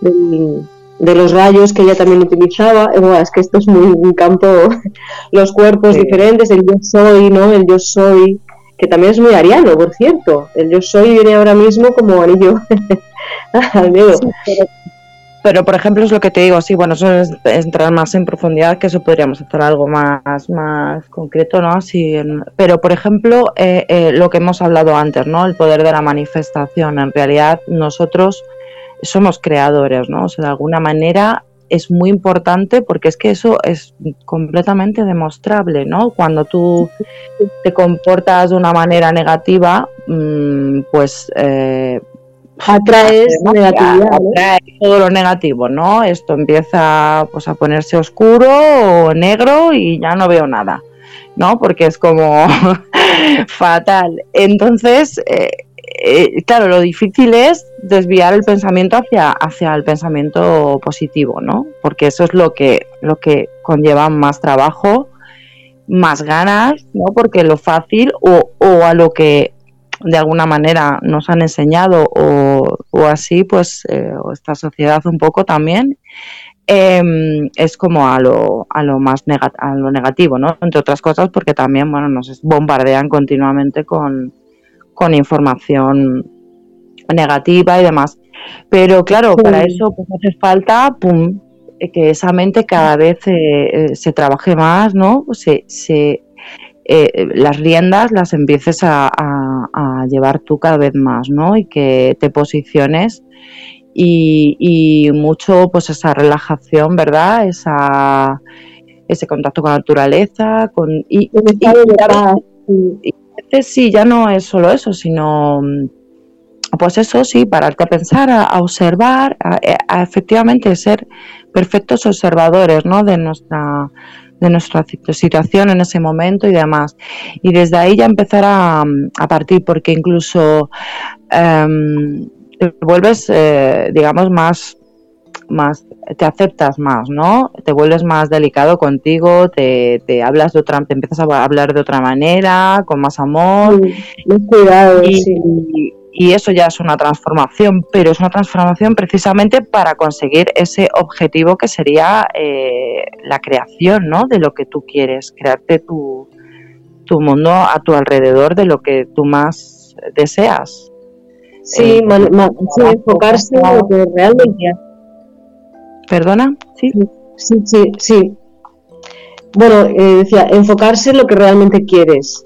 de, los rayos que ella también utilizaba. Bueno, es que esto es muy un campo, los cuerpos diferentes, el yo soy, ¿no? El yo soy, que también es muy ariano, por cierto. El yo soy viene ahora mismo como anillo al dedo. Pero, por ejemplo, es lo que te digo, sí, bueno, eso es entrar más en profundidad, que eso podríamos hacer algo más, más concreto, ¿no? Sí, pero, por ejemplo, eh, eh, lo que hemos hablado antes, ¿no? El poder de la manifestación. En realidad, nosotros somos creadores, ¿no? O sea, de alguna manera es muy importante porque es que eso es completamente demostrable, ¿no? Cuando tú te comportas de una manera negativa, mm, pues eh, atraes negatividad. todo lo negativo, ¿no? Esto empieza pues a ponerse oscuro o negro y ya no veo nada, ¿no? Porque es como fatal. Entonces, eh, eh, claro, lo difícil es desviar el pensamiento hacia, hacia el pensamiento positivo, ¿no? Porque eso es lo que, lo que conlleva más trabajo, más ganas, ¿no? Porque lo fácil o, o a lo que de alguna manera nos han enseñado o, así, pues eh, esta sociedad un poco también, em, es como a lo, a lo más a lo negativo, ¿no? Entre otras cosas porque también, bueno, nos bombardean continuamente con, con información negativa y demás. Pero claro, para eso pues hace falta pum, que esa mente cada vez eh, eh, se trabaje más, ¿no? Se, se eh, las riendas las empieces a, llevar tú cada vez más, ¿no? Y que te posiciones y, mucho, pues esa relajación, ¿verdad? Esa, ese contacto con la naturaleza, con y, y, a sí, ya no es solo eso, sino pues eso sí, pararte a pensar, a, observar, a, efectivamente ser perfectos observadores, ¿no? De nuestra de nuestra situación en ese momento y demás. Y desde ahí ya empezar a, partir, porque incluso em, vuelves, eh, digamos, más, más, te aceptas más, ¿no? Te vuelves más delicado contigo, te, te hablas de otra, te empiezas a hablar de otra manera, con más amor. cuidado, y eso ya es una transformación, pero es una transformación precisamente para conseguir ese objetivo que sería eh, la creación ¿no? de lo que tú quieres, crearte tu, tu mundo a tu alrededor de lo que tú más deseas. Sí, eh, enfocarse en lo que realmente... ¿Perdona? Sí, sí, sí. sí. Bueno, eh, decía, enfocarse en lo que realmente quieres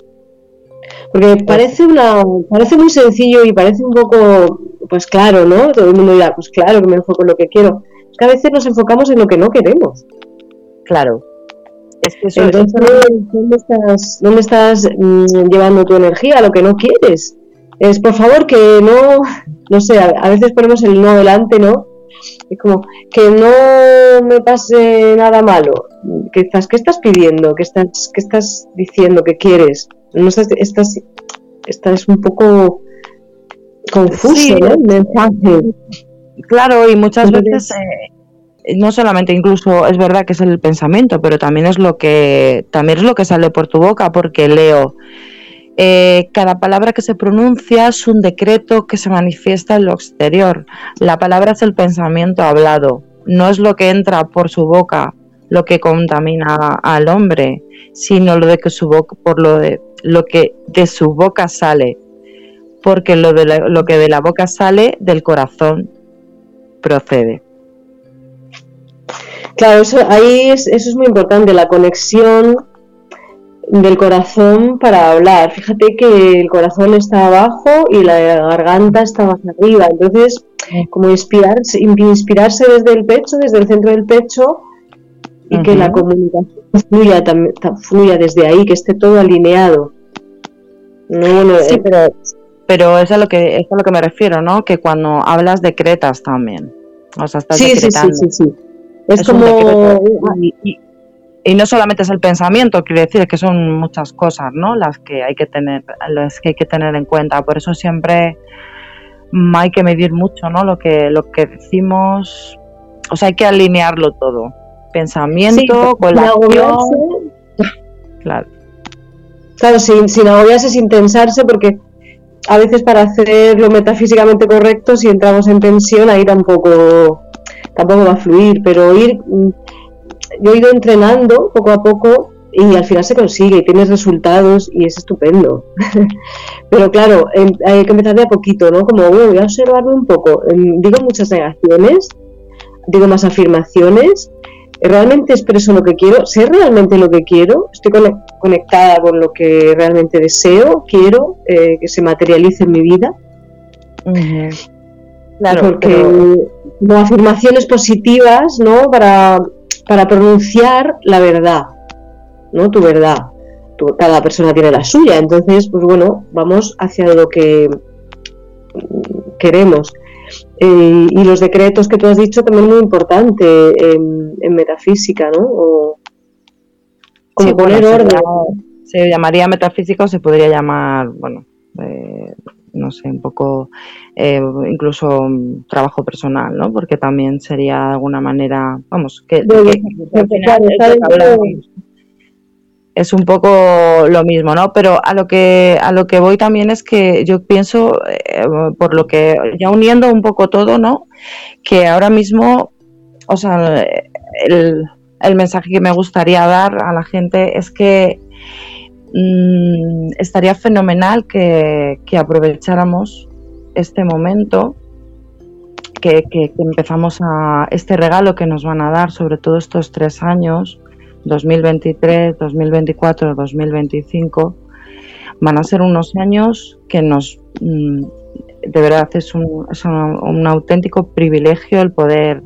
porque parece una parece muy sencillo y parece un poco, pues claro, ¿no? Todo el mundo dirá, pues claro que me enfoco en lo que quiero. Es que a veces nos enfocamos en lo que no queremos. Claro. Es que eso, Entonces, ¿dónde estás, dónde estás mm, llevando tu energía a lo que no quieres? Es, por favor, que no, no sé, a, veces ponemos el no delante, ¿no? Es como, que no me pase nada malo. ¿Qué estás, qué estás pidiendo? ¿Qué estás, qué estás diciendo que quieres? no estás, estás, un poco confuso, mensaje. Claro, y muchas veces eh, no solamente incluso es verdad que es el pensamiento, pero también es lo que también es lo que sale por tu boca, porque leo eh, cada palabra que se pronuncia es un decreto que se manifiesta en lo exterior. La palabra es el pensamiento hablado, no es lo que entra por su boca lo que contamina al hombre, sino lo de que su boca, por lo de lo que de su boca sale, porque lo, de lo que de la boca sale del corazón procede. Claro, eso, ahí es, eso es muy importante, la conexión del corazón para hablar. Fíjate que el corazón está abajo y la garganta está más arriba. Entonces, como inspirarse, inspirarse desde el pecho, desde el centro del pecho, y que la comunicación fluya, fluya desde ahí, que esté todo alineado. No, sí, pero, pero es a lo que es a lo que me refiero, ¿no? Que cuando hablas decretas también. O sea, estás sí, Sí, sí, sí, Es, como y, no solamente es el pensamiento, quiere decir que son muchas cosas, ¿no? Las que hay que tener, las que hay que tener en cuenta. Por eso siempre hay que medir mucho, ¿no? Lo que lo que decimos, o sea, hay que alinearlo todo. Pensamiento con la acción. Claro. Claro, sin, sin agobiarse, sin tensarse, porque a veces para hacer lo metafísicamente correcto, si entramos en tensión, ahí tampoco, tampoco va a fluir, pero ir, mm, yo he ido entrenando poco a poco y al final se consigue y tienes resultados y es estupendo. pero claro, em, hay que empezar de a poquito, ¿no? Como, voy a observarlo un poco. Em, digo muchas negaciones, digo más afirmaciones realmente expreso lo que quiero, sé realmente lo que quiero, estoy conectada con lo que realmente deseo, quiero eh, que se materialice en mi vida. Claro, porque afirmaciones positivas, ¿no? Para, para pronunciar la verdad, ¿no? Tu verdad. cada persona tiene la suya, entonces, pues bueno, vamos hacia lo que queremos. Eh, y los decretos que tú has dicho también muy importante en, metafísica, ¿no? O, como poner orden. Se, llamaría metafísica o se podría llamar, bueno, eh, no sé, un poco eh, incluso trabajo personal, ¿no? Porque también sería de alguna manera, vamos, que, es un poco lo mismo, ¿no? Pero a lo que a lo que voy también es que yo pienso, eh, por lo que ya uniendo un poco todo, ¿no? Que ahora mismo, o sea, el, el mensaje que me gustaría dar a la gente es que mm, estaría fenomenal que, aprovecháramos este momento, que, empezamos a este regalo que nos van a dar, sobre todo estos tres años, 2023, 2024, 2025, van a ser unos años que nos, mm, de verdad, es un, es un, auténtico privilegio el poder,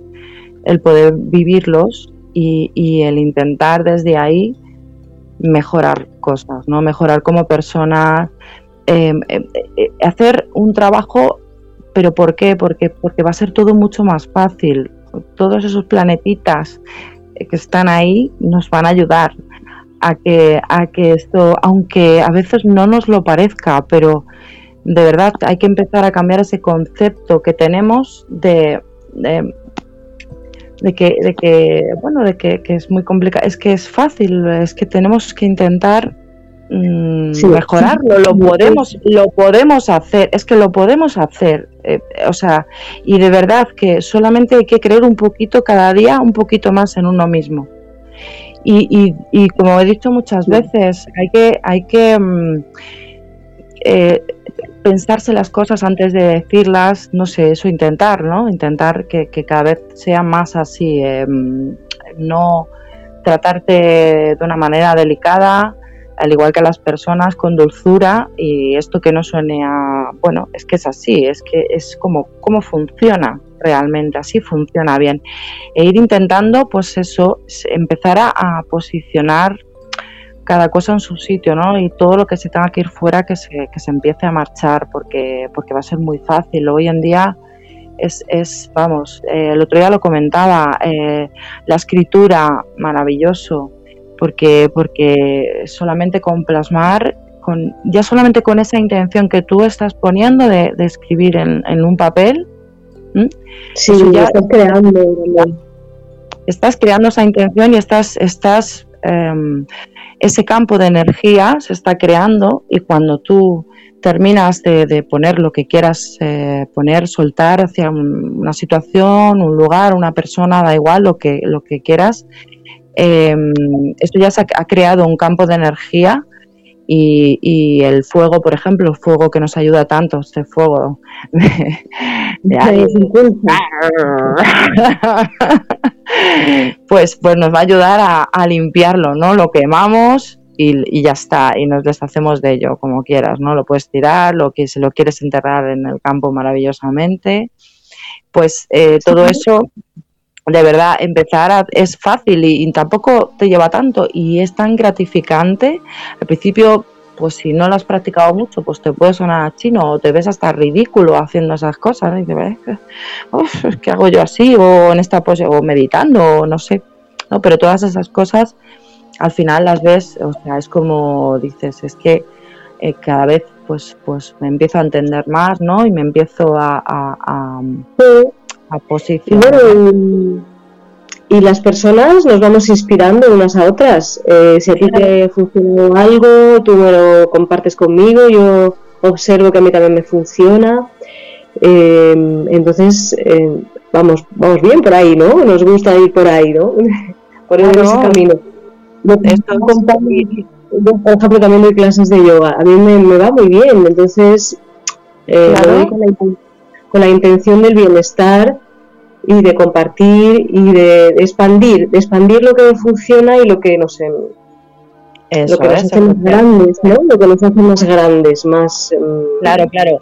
el poder vivirlos y, el intentar desde ahí mejorar cosas, ¿no? Mejorar como persona, em, em, eh, hacer un trabajo, pero ¿por qué? Porque, porque va a ser todo mucho más fácil. Todos esos planetitas que están ahí nos van a ayudar a que, a que esto, aunque a veces no nos lo parezca, pero de verdad hay que empezar a cambiar ese concepto que tenemos de, que, de que, bueno, de que, es muy complicado, es que es fácil, es que tenemos que intentar mm, mejorarlo, lo podemos, lo podemos hacer, es que lo podemos hacer, eh, o sea, y de verdad que solamente hay que creer un poquito cada día, un poquito más en uno mismo. Y, y, como he dicho muchas veces, hay que, hay que mm, eh, pensarse las cosas antes de decirlas, no sé, eso intentar, ¿no? Intentar que, cada vez sea más así, em, no tratarte de una manera delicada, al igual que las personas, con dulzura y esto que no suene a, bueno, es que es así, es que es como, cómo funciona realmente, así funciona bien. E ir intentando, pues eso, empezar a, posicionar cada cosa en su sitio, ¿no? Y todo lo que se tenga que ir fuera, que se, que se empiece a marchar, porque, porque va a ser muy fácil. Hoy en día es, es vamos, eh, el otro día lo comentaba, eh, la escritura, maravilloso, porque, porque solamente con plasmar, con, ya solamente con esa intención que tú estás poniendo de, escribir en, un papel, sí, ya estás creando. Estás creando esa intención y estás, estás em, ese campo de energía se está creando y cuando tú terminas de, poner lo que quieras eh, poner, soltar hacia una situación, un lugar, una persona, da igual lo que, lo que quieras, Em, esto ya se ha, creado un campo de energía y, el fuego, por ejemplo, el fuego que nos ayuda tanto, este fuego pues, pues nos va a ayudar a, limpiarlo, ¿no? Lo quemamos y, ya está, y nos deshacemos de ello, como quieras, ¿no? Lo puedes tirar, lo que si lo quieres enterrar en el campo maravillosamente, pues eh, todo eso de verdad, empezar es fácil y, tampoco te lleva tanto y es tan gratificante. Al principio, pues si no lo has practicado mucho, pues te puede sonar chino o te ves hasta ridículo haciendo esas cosas. Y dices, ¿qué hago yo así? O en esta pose, o meditando, o no sé. ¿no? Pero todas esas cosas, al final las ves, o sea, es como dices, es que eh, cada vez pues, pues me empiezo a entender más, ¿no? Y me empiezo a, a y, las personas nos vamos inspirando unas a otras. Eh, si a ti te funcionó algo, tú me lo compartes conmigo, yo observo que a mí también me funciona. Eh, entonces, eh, vamos, vamos bien por ahí, ¿no? Nos gusta ir por ahí, ¿no? por ese camino. Esto por ejemplo, también doy clases de yoga. A mí me, va muy bien, entonces con la intención del bienestar y de compartir y de expandir, de expandir lo que funciona y lo que nos, lo que nos hace más grandes, ¿no? Lo que nos hace más grandes, más... Em, claro, claro.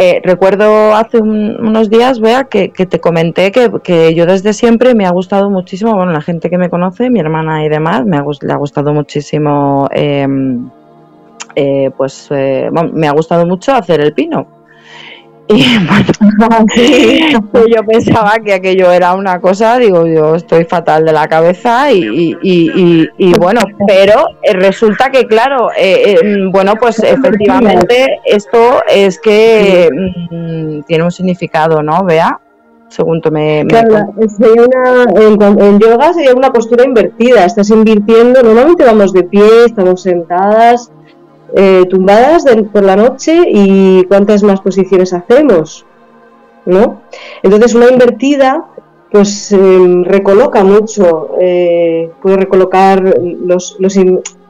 Eh, recuerdo hace unos días, vea que, te comenté que, yo desde siempre me ha gustado muchísimo, bueno, la gente que me conoce, mi hermana y demás, me ha, le ha gustado muchísimo, em, eh, pues eh, me ha gustado mucho hacer el pino. Y bueno, yo pensaba que aquello era una cosa, digo, yo estoy fatal de la cabeza y, bueno, pero eh, resulta que, claro, eh, eh, bueno, pues efectivamente esto es que mm, tiene un significado, ¿no? Vea. según tome. Claro, en, yoga sería una postura invertida, estás invirtiendo, normalmente vamos de pie, estamos sentadas, eh, tumbadas por la noche y cuántas más posiciones hacemos, ¿no? Entonces una invertida pues em, recoloca mucho, eh, puede recolocar los, los,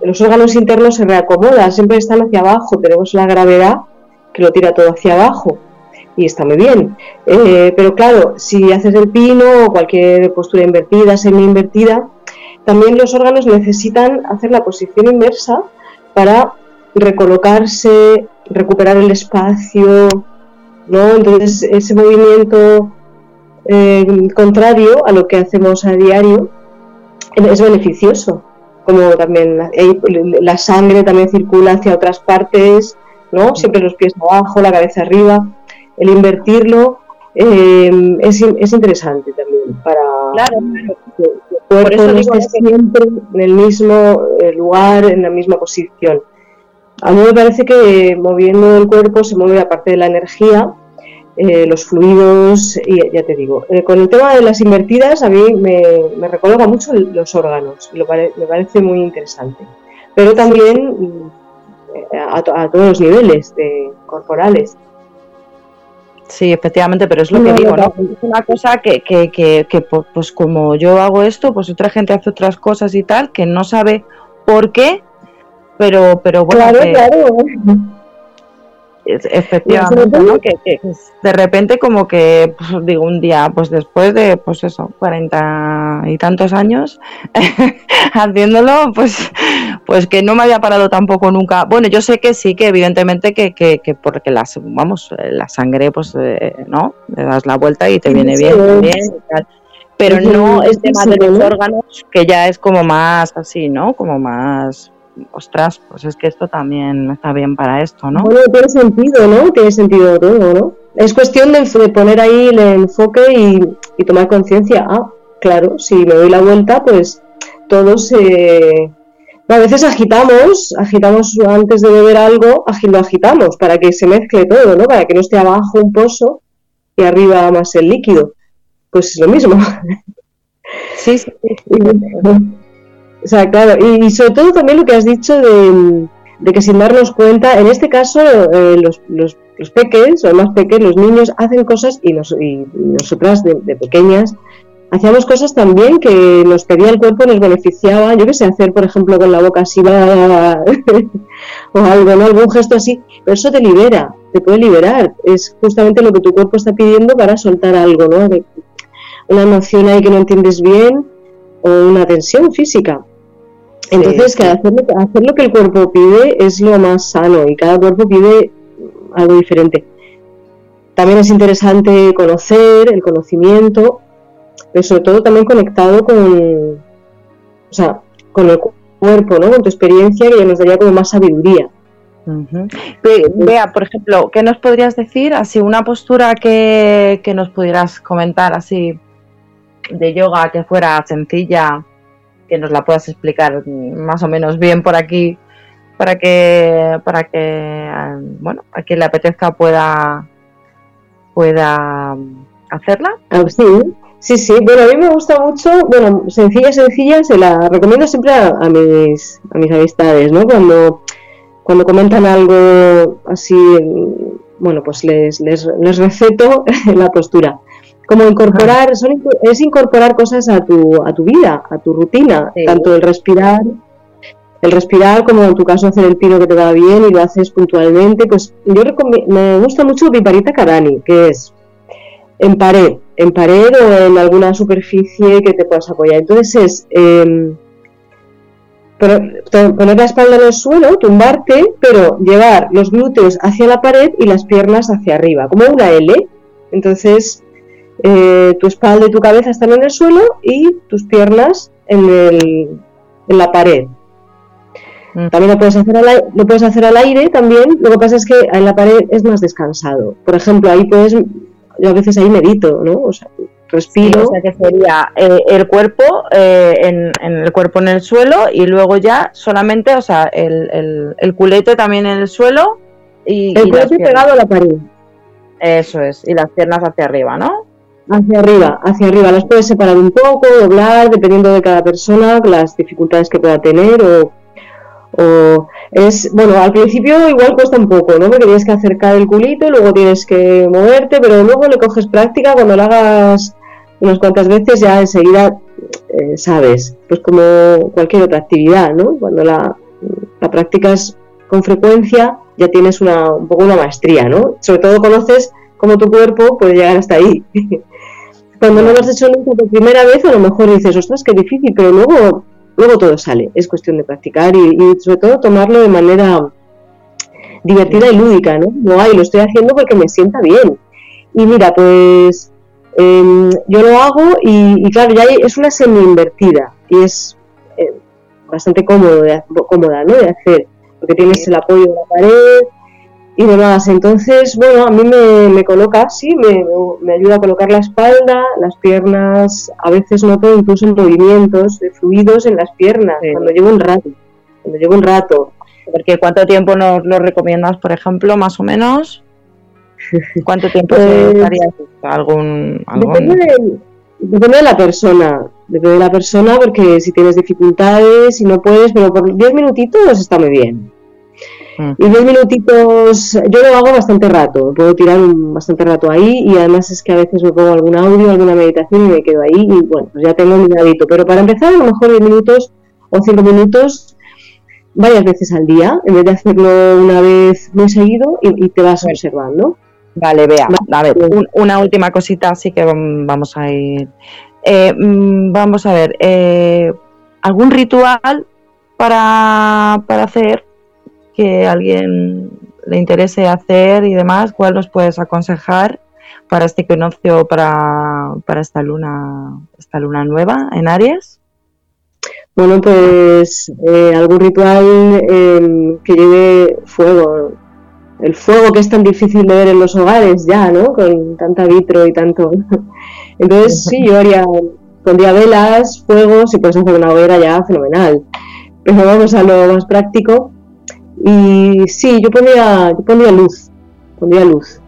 los órganos internos se reacomodan, siempre están hacia abajo, tenemos la gravedad que lo tira todo hacia abajo y está muy bien. Eh, pero claro, si haces el pino o cualquier postura invertida, semi invertida, también los órganos necesitan hacer la posición inversa para recolocarse, recuperar el espacio, ¿no? Entonces ese movimiento eh, contrario a lo que hacemos a diario es beneficioso. Como también la sangre también circula hacia otras partes, ¿no? Siempre los pies abajo, la cabeza arriba el invertirlo eh, es, es, interesante también para que el cuerpo no esté siempre en el mismo eh, lugar, en la misma posición. A mí me parece que moviendo el cuerpo se mueve aparte de la energía, eh, los fluidos, y ya te digo, con el tema de las invertidas a mí me, me recoloca mucho los órganos, me parece muy interesante, pero también a, a, todos los niveles de, corporales. Sí, efectivamente, pero es lo que digo, ¿no? Es una cosa que, que, que, que, pues como yo hago esto, pues otra gente hace otras cosas y tal, que no sabe por qué, pero, pero bueno. Claro, claro efectivamente, ¿no? que, de repente como que, pues, digo, un día, pues después de, pues eso, cuarenta y tantos años haciéndolo, pues, pues que no me había parado tampoco nunca. Bueno, yo sé que sí, que evidentemente que, que, que porque las, vamos, la sangre, pues, eh, ¿no? Le das la vuelta y te viene bien Pero no es tema de los órganos, que ya es como más así, ¿no? Como más ostras, pues es que esto también está bien para esto, ¿no? Bueno, tiene sentido, ¿no? Tiene sentido todo, ¿no? Es cuestión de, poner ahí el enfoque y, tomar conciencia. Ah, claro, si me doy la vuelta, pues todos... Eh... A veces agitamos, agitamos antes de beber algo, lo agitamos para que se mezcle todo, ¿no? Para que no esté abajo un pozo y arriba más el líquido. Pues es lo mismo. Sí, sí. O sea, claro, y, sobre todo también lo que has dicho de, que sin darnos cuenta, en este caso eh, los, los, los, peques, o más pequeños, los niños hacen cosas y, y nosotras de, pequeñas hacíamos cosas también que nos pedía el cuerpo, nos beneficiaba, yo qué sé, hacer por ejemplo con la boca así o algo, ¿no? algún gesto así, pero eso te libera, te puede liberar, es justamente lo que tu cuerpo está pidiendo para soltar algo, ¿no? una emoción ahí que no entiendes bien o una tensión física. Entonces, que hacer, lo que el cuerpo pide es lo más sano y cada cuerpo pide algo diferente. También es interesante conocer el conocimiento, pero sobre todo también conectado con, o sea, con el cuerpo, ¿no? con tu experiencia, que nos daría como más sabiduría. Vea, por ejemplo, ¿qué nos podrías decir? Así, una postura que, que nos pudieras comentar, así, de yoga que fuera sencilla, que nos la puedas explicar más o menos bien por aquí para que para que bueno a quien le apetezca pueda pueda hacerla. Ah, sí. Sí sí. Bueno a mí me gusta mucho bueno sencilla sencilla se la recomiendo siempre a, mis a mis amistades no cuando cuando comentan algo así bueno pues les les, les receto la postura como incorporar, es incorporar cosas a tu, a tu vida, a tu rutina, tanto el respirar, el respirar como en tu caso hacer el pino que te va bien y lo haces puntualmente, pues yo me gusta mucho Viparita Karani, que es en pared, en pared o en alguna superficie que te puedas apoyar. Entonces es eh, poner la espalda en el suelo, tumbarte, pero llevar los glúteos hacia la pared y las piernas hacia arriba, como una L. Entonces eh, tu espalda y tu cabeza están en el suelo y tus piernas en, el, en la pared. Mm. También lo puedes, hacer al aire, lo puedes hacer al aire también, lo que pasa es que en la pared es más descansado. Por ejemplo, ahí puedes, yo a veces ahí medito, ¿no? O sea, respiro. o sea que sería eh, el cuerpo eh, en, el cuerpo en el suelo y luego ya solamente, o sea, el, el, culete también en el suelo y el culete pegado a la pared. Eso es, y las piernas hacia arriba, ¿no? Hacia arriba, hacia arriba. Las puedes separar un poco, doblar, dependiendo de cada persona, las dificultades que pueda tener o, es, bueno, al principio igual cuesta un poco, ¿no? Porque tienes que acercar el culito, luego tienes que moverte, pero luego le coges práctica, cuando lo hagas unas cuantas veces ya enseguida eh, sabes, pues como cualquier otra actividad, ¿no? Cuando la, la practicas con frecuencia ya tienes una, un poco una maestría, ¿no? Sobre todo conoces cómo tu cuerpo puede llegar hasta ahí. Cuando no lo has hecho nunca por primera vez, a lo mejor dices, ostras, qué difícil, pero luego, luego todo sale. Es cuestión de practicar y, sobre todo tomarlo de manera divertida y lúdica, ¿no? No, ay, lo estoy haciendo porque me sienta bien. Y mira, pues em, yo lo hago y, claro, ya es una semi-invertida y es eh, bastante cómodo de, cómoda, ¿no? De hacer, porque tienes el apoyo de la pared, y demás. Entonces, bueno, a mí me, coloca, sí, me, ayuda a colocar la espalda, las piernas, a veces noto incluso movimientos de fluidos en las piernas, cuando llevo un rato, cuando llevo un rato. Porque ¿cuánto tiempo nos lo recomiendas, por ejemplo, más o menos? ¿Cuánto tiempo pues, algún, Depende, de, depende de la persona, depende de la persona porque si tienes dificultades, si no puedes, pero por 10 minutitos está muy bien. Mm. Y 10 minutitos, yo lo hago bastante rato, puedo tirar un, bastante rato ahí y además es que a veces me pongo algún audio, alguna meditación y me quedo ahí y bueno, pues ya tengo mi hábito. Pero para empezar, a lo mejor 10 minutos o 5 minutos varias veces al día, en vez de hacerlo una vez muy seguido y, te vas observando. Vale, vea, a ver, una última cosita, así que vamos a ir. Eh, mm, vamos a ver, eh, ¿algún ritual para, para hacer que alguien le interese hacer y demás, ¿cuál nos puedes aconsejar para este equinoccio, para, para esta luna, esta luna nueva en Aries? Bueno, pues eh, algún ritual em, que lleve fuego. El fuego que es tan difícil de ver en los hogares ya, ¿no? Con tanta vitro y tanto. Entonces, sí, yo haría, pondría velas, fuego, si puedes hacer una hoguera ya, fenomenal. Pero vamos a lo más práctico. Y sí, yo pondría, yo pondría luz, pondría luz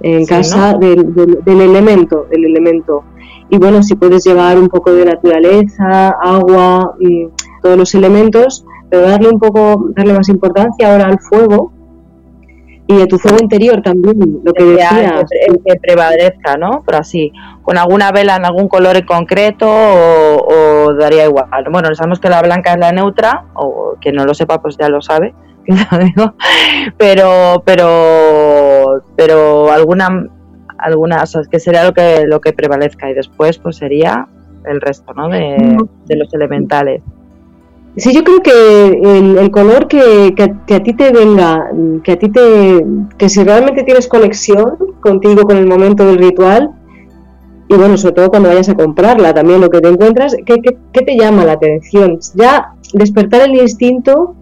en casa del, del, elemento, del elemento. Y bueno, si puedes llevar un poco de naturaleza, agua, y todos los elementos, pero darle un poco, darle más importancia ahora al fuego y de tu fuego interior también, lo que decías. El que prevalezca, ¿no? Pero así, con alguna vela en algún color en concreto o, o daría igual. Bueno, sabemos que la blanca es la neutra, o quien no lo sepa pues ya lo sabe pero, pero, pero alguna, algunas, que sería lo que, lo que prevalezca y después pues sería el resto, ¿no? De, los elementales. Sí, yo creo que el, color que, que, a ti te venga, que a ti te, que si realmente tienes conexión contigo con el momento del ritual, y bueno, sobre todo cuando vayas a comprarla, también lo que te encuentras, ¿qué, qué te llama la atención? Ya despertar el instinto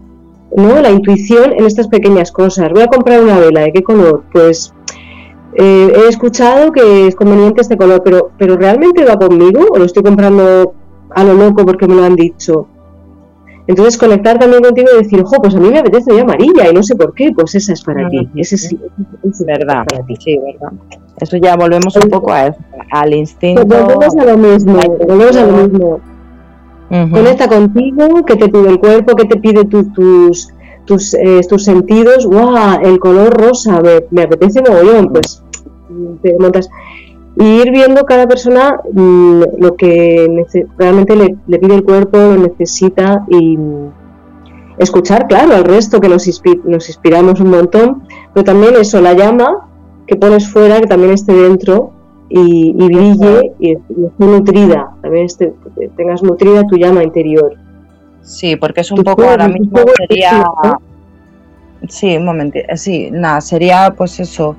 ¿no? La intuición en estas pequeñas cosas. Voy a comprar una vela, ¿de qué color? Pues eh, he escuchado que es conveniente este color, pero, pero ¿realmente va conmigo o lo estoy comprando a lo loco porque me lo han dicho? Entonces conectar también contigo y decir, ojo, pues a mí me apetece muy amarilla y no sé por qué, pues esa es para ti. Ese es, verdad, para ti. sí, verdad. Eso ya volvemos un poco a al instinto. Pues volvemos a lo mismo, volvemos a lo mismo. Conecta contigo, que te pide el cuerpo, que te pide tus, tus, eh, tus sentidos. ¡Wow! El color rosa, me, me apetece mogollón. Pues te montas. Y ir viendo cada persona mm, lo que realmente le, pide el cuerpo, lo necesita y escuchar, claro, al resto que nos, nos inspiramos un montón, pero también eso, la llama que pones fuera, que también esté dentro y, brille y, esté nutrida, también esté, tengas nutrida tu llama interior. Sí, porque es un poco ahora mismo sería... Sí, un momento, sí, nada, sería pues eso,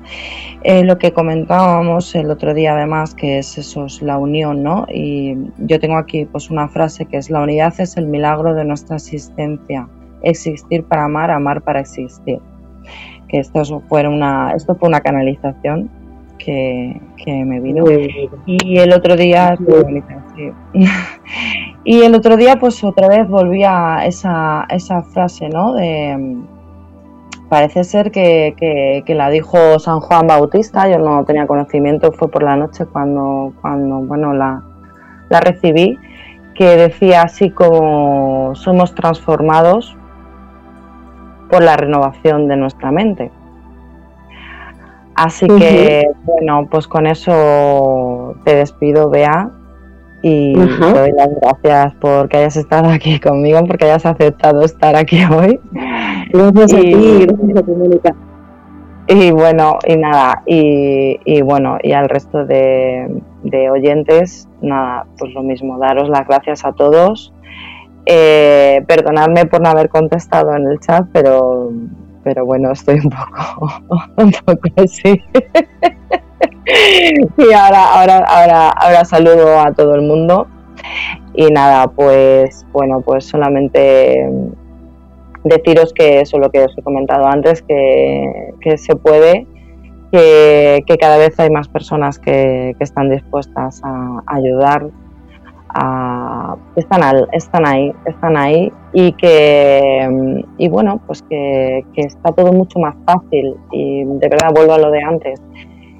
eh, lo que comentábamos el otro día además, que es eso, es la unión, ¿no? Y yo tengo aquí pues una frase que es, la unidad es el milagro de nuestra existencia, existir para amar, amar para existir. Que esto fue una, esto fue una canalización que, me vino. Y el otro día, y el otro día, pues otra vez volví a esa, esa frase, ¿no? De, parece ser que, que, la dijo San Juan Bautista, yo no tenía conocimiento, fue por la noche cuando, cuando bueno, la, la recibí, que decía así como somos transformados por la renovación de nuestra mente. Así que, bueno, pues con eso te despido, Bea, y te doy las gracias por que hayas estado aquí conmigo, porque hayas aceptado estar aquí hoy. Gracias a ti, gracias a ti, Mónica. Y bueno, y nada, y, bueno, y al resto de, oyentes, nada, pues lo mismo, daros las gracias a todos. Eh, perdonadme por no haber contestado en el chat, pero, pero bueno, estoy un poco, un poco así. y ahora, ahora, ahora, ahora saludo a todo el mundo. Y nada, pues bueno, pues solamente deciros que eso es lo que os he comentado antes, que, se puede, que, cada vez hay más personas que, están dispuestas a, ayudar, están, al, están ahí, están ahí y que, y bueno, pues que, está todo mucho más fácil y de verdad vuelvo a lo de antes,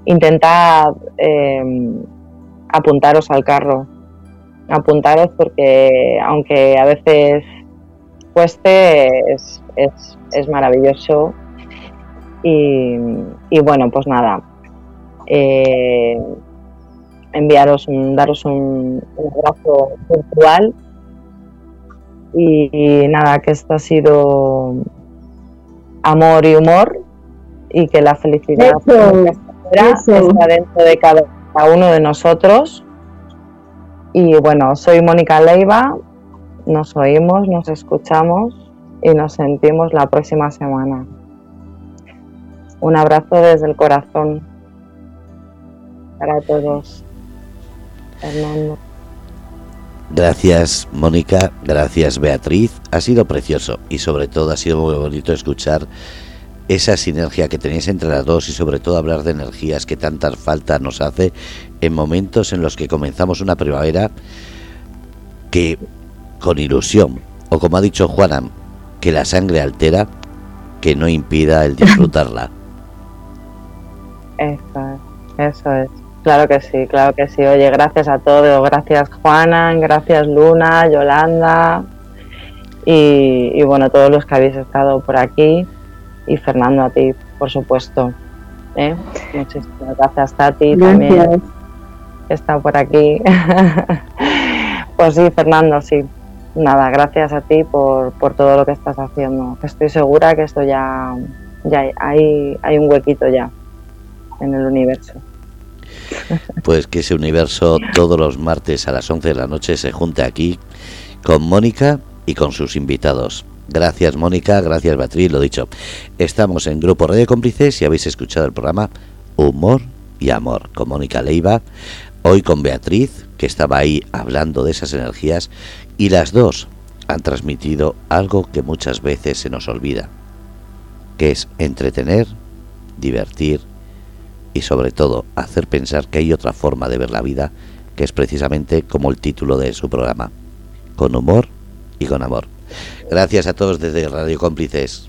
intentad eh, apuntaros al carro, apuntaros porque aunque a veces cueste es, es, maravilloso. Y, bueno, pues nada, eh, enviaros un, daros un, abrazo virtual y, nada, que esto ha sido amor y humor y que la felicidad está dentro de cada uno de nosotros. Y bueno, soy Mónica Leiva, nos oímos, nos escuchamos y nos sentimos la próxima semana. Un abrazo desde el corazón para todos. Fernando. Gracias Mónica, gracias Beatriz, ha sido precioso y sobre todo ha sido muy bonito escuchar esa sinergia que tenéis entre las dos y sobre todo hablar de energías que tanta falta nos hace en momentos en los que comenzamos una primavera que con ilusión, o como ha dicho Juanam, que la sangre altera, que no impida el disfrutarla. Eso es, eso es. Claro que sí, claro que sí. Oye, gracias a todos. Gracias Juana, gracias Luna, Yolanda y, y, bueno, todos los que habéis estado por aquí. Y Fernando, a ti, por supuesto. ¿eh? Muchísimas gracias, Tati, también. está por aquí. pues sí, Fernando, sí nada, gracias a ti por, todo lo que estás haciendo. Estoy segura que esto ya, ya hay, hay un huequito ya en el universo. Pues que ese universo todos los martes a las 11 de la noche se junte aquí con Mónica y con sus invitados. Gracias Mónica, gracias Beatriz, lo dicho. Estamos en Grupo Radio Cómplices y habéis escuchado el programa Humor y Amor con Mónica Leiva, hoy con Beatriz, que estaba ahí hablando de esas energías y las dos han transmitido algo que muchas veces se nos olvida, que es entretener, divertir y sobre todo hacer pensar que hay otra forma de ver la vida, que es precisamente como el título de su programa, con humor y con amor. Gracias a todos desde Radio Cómplices.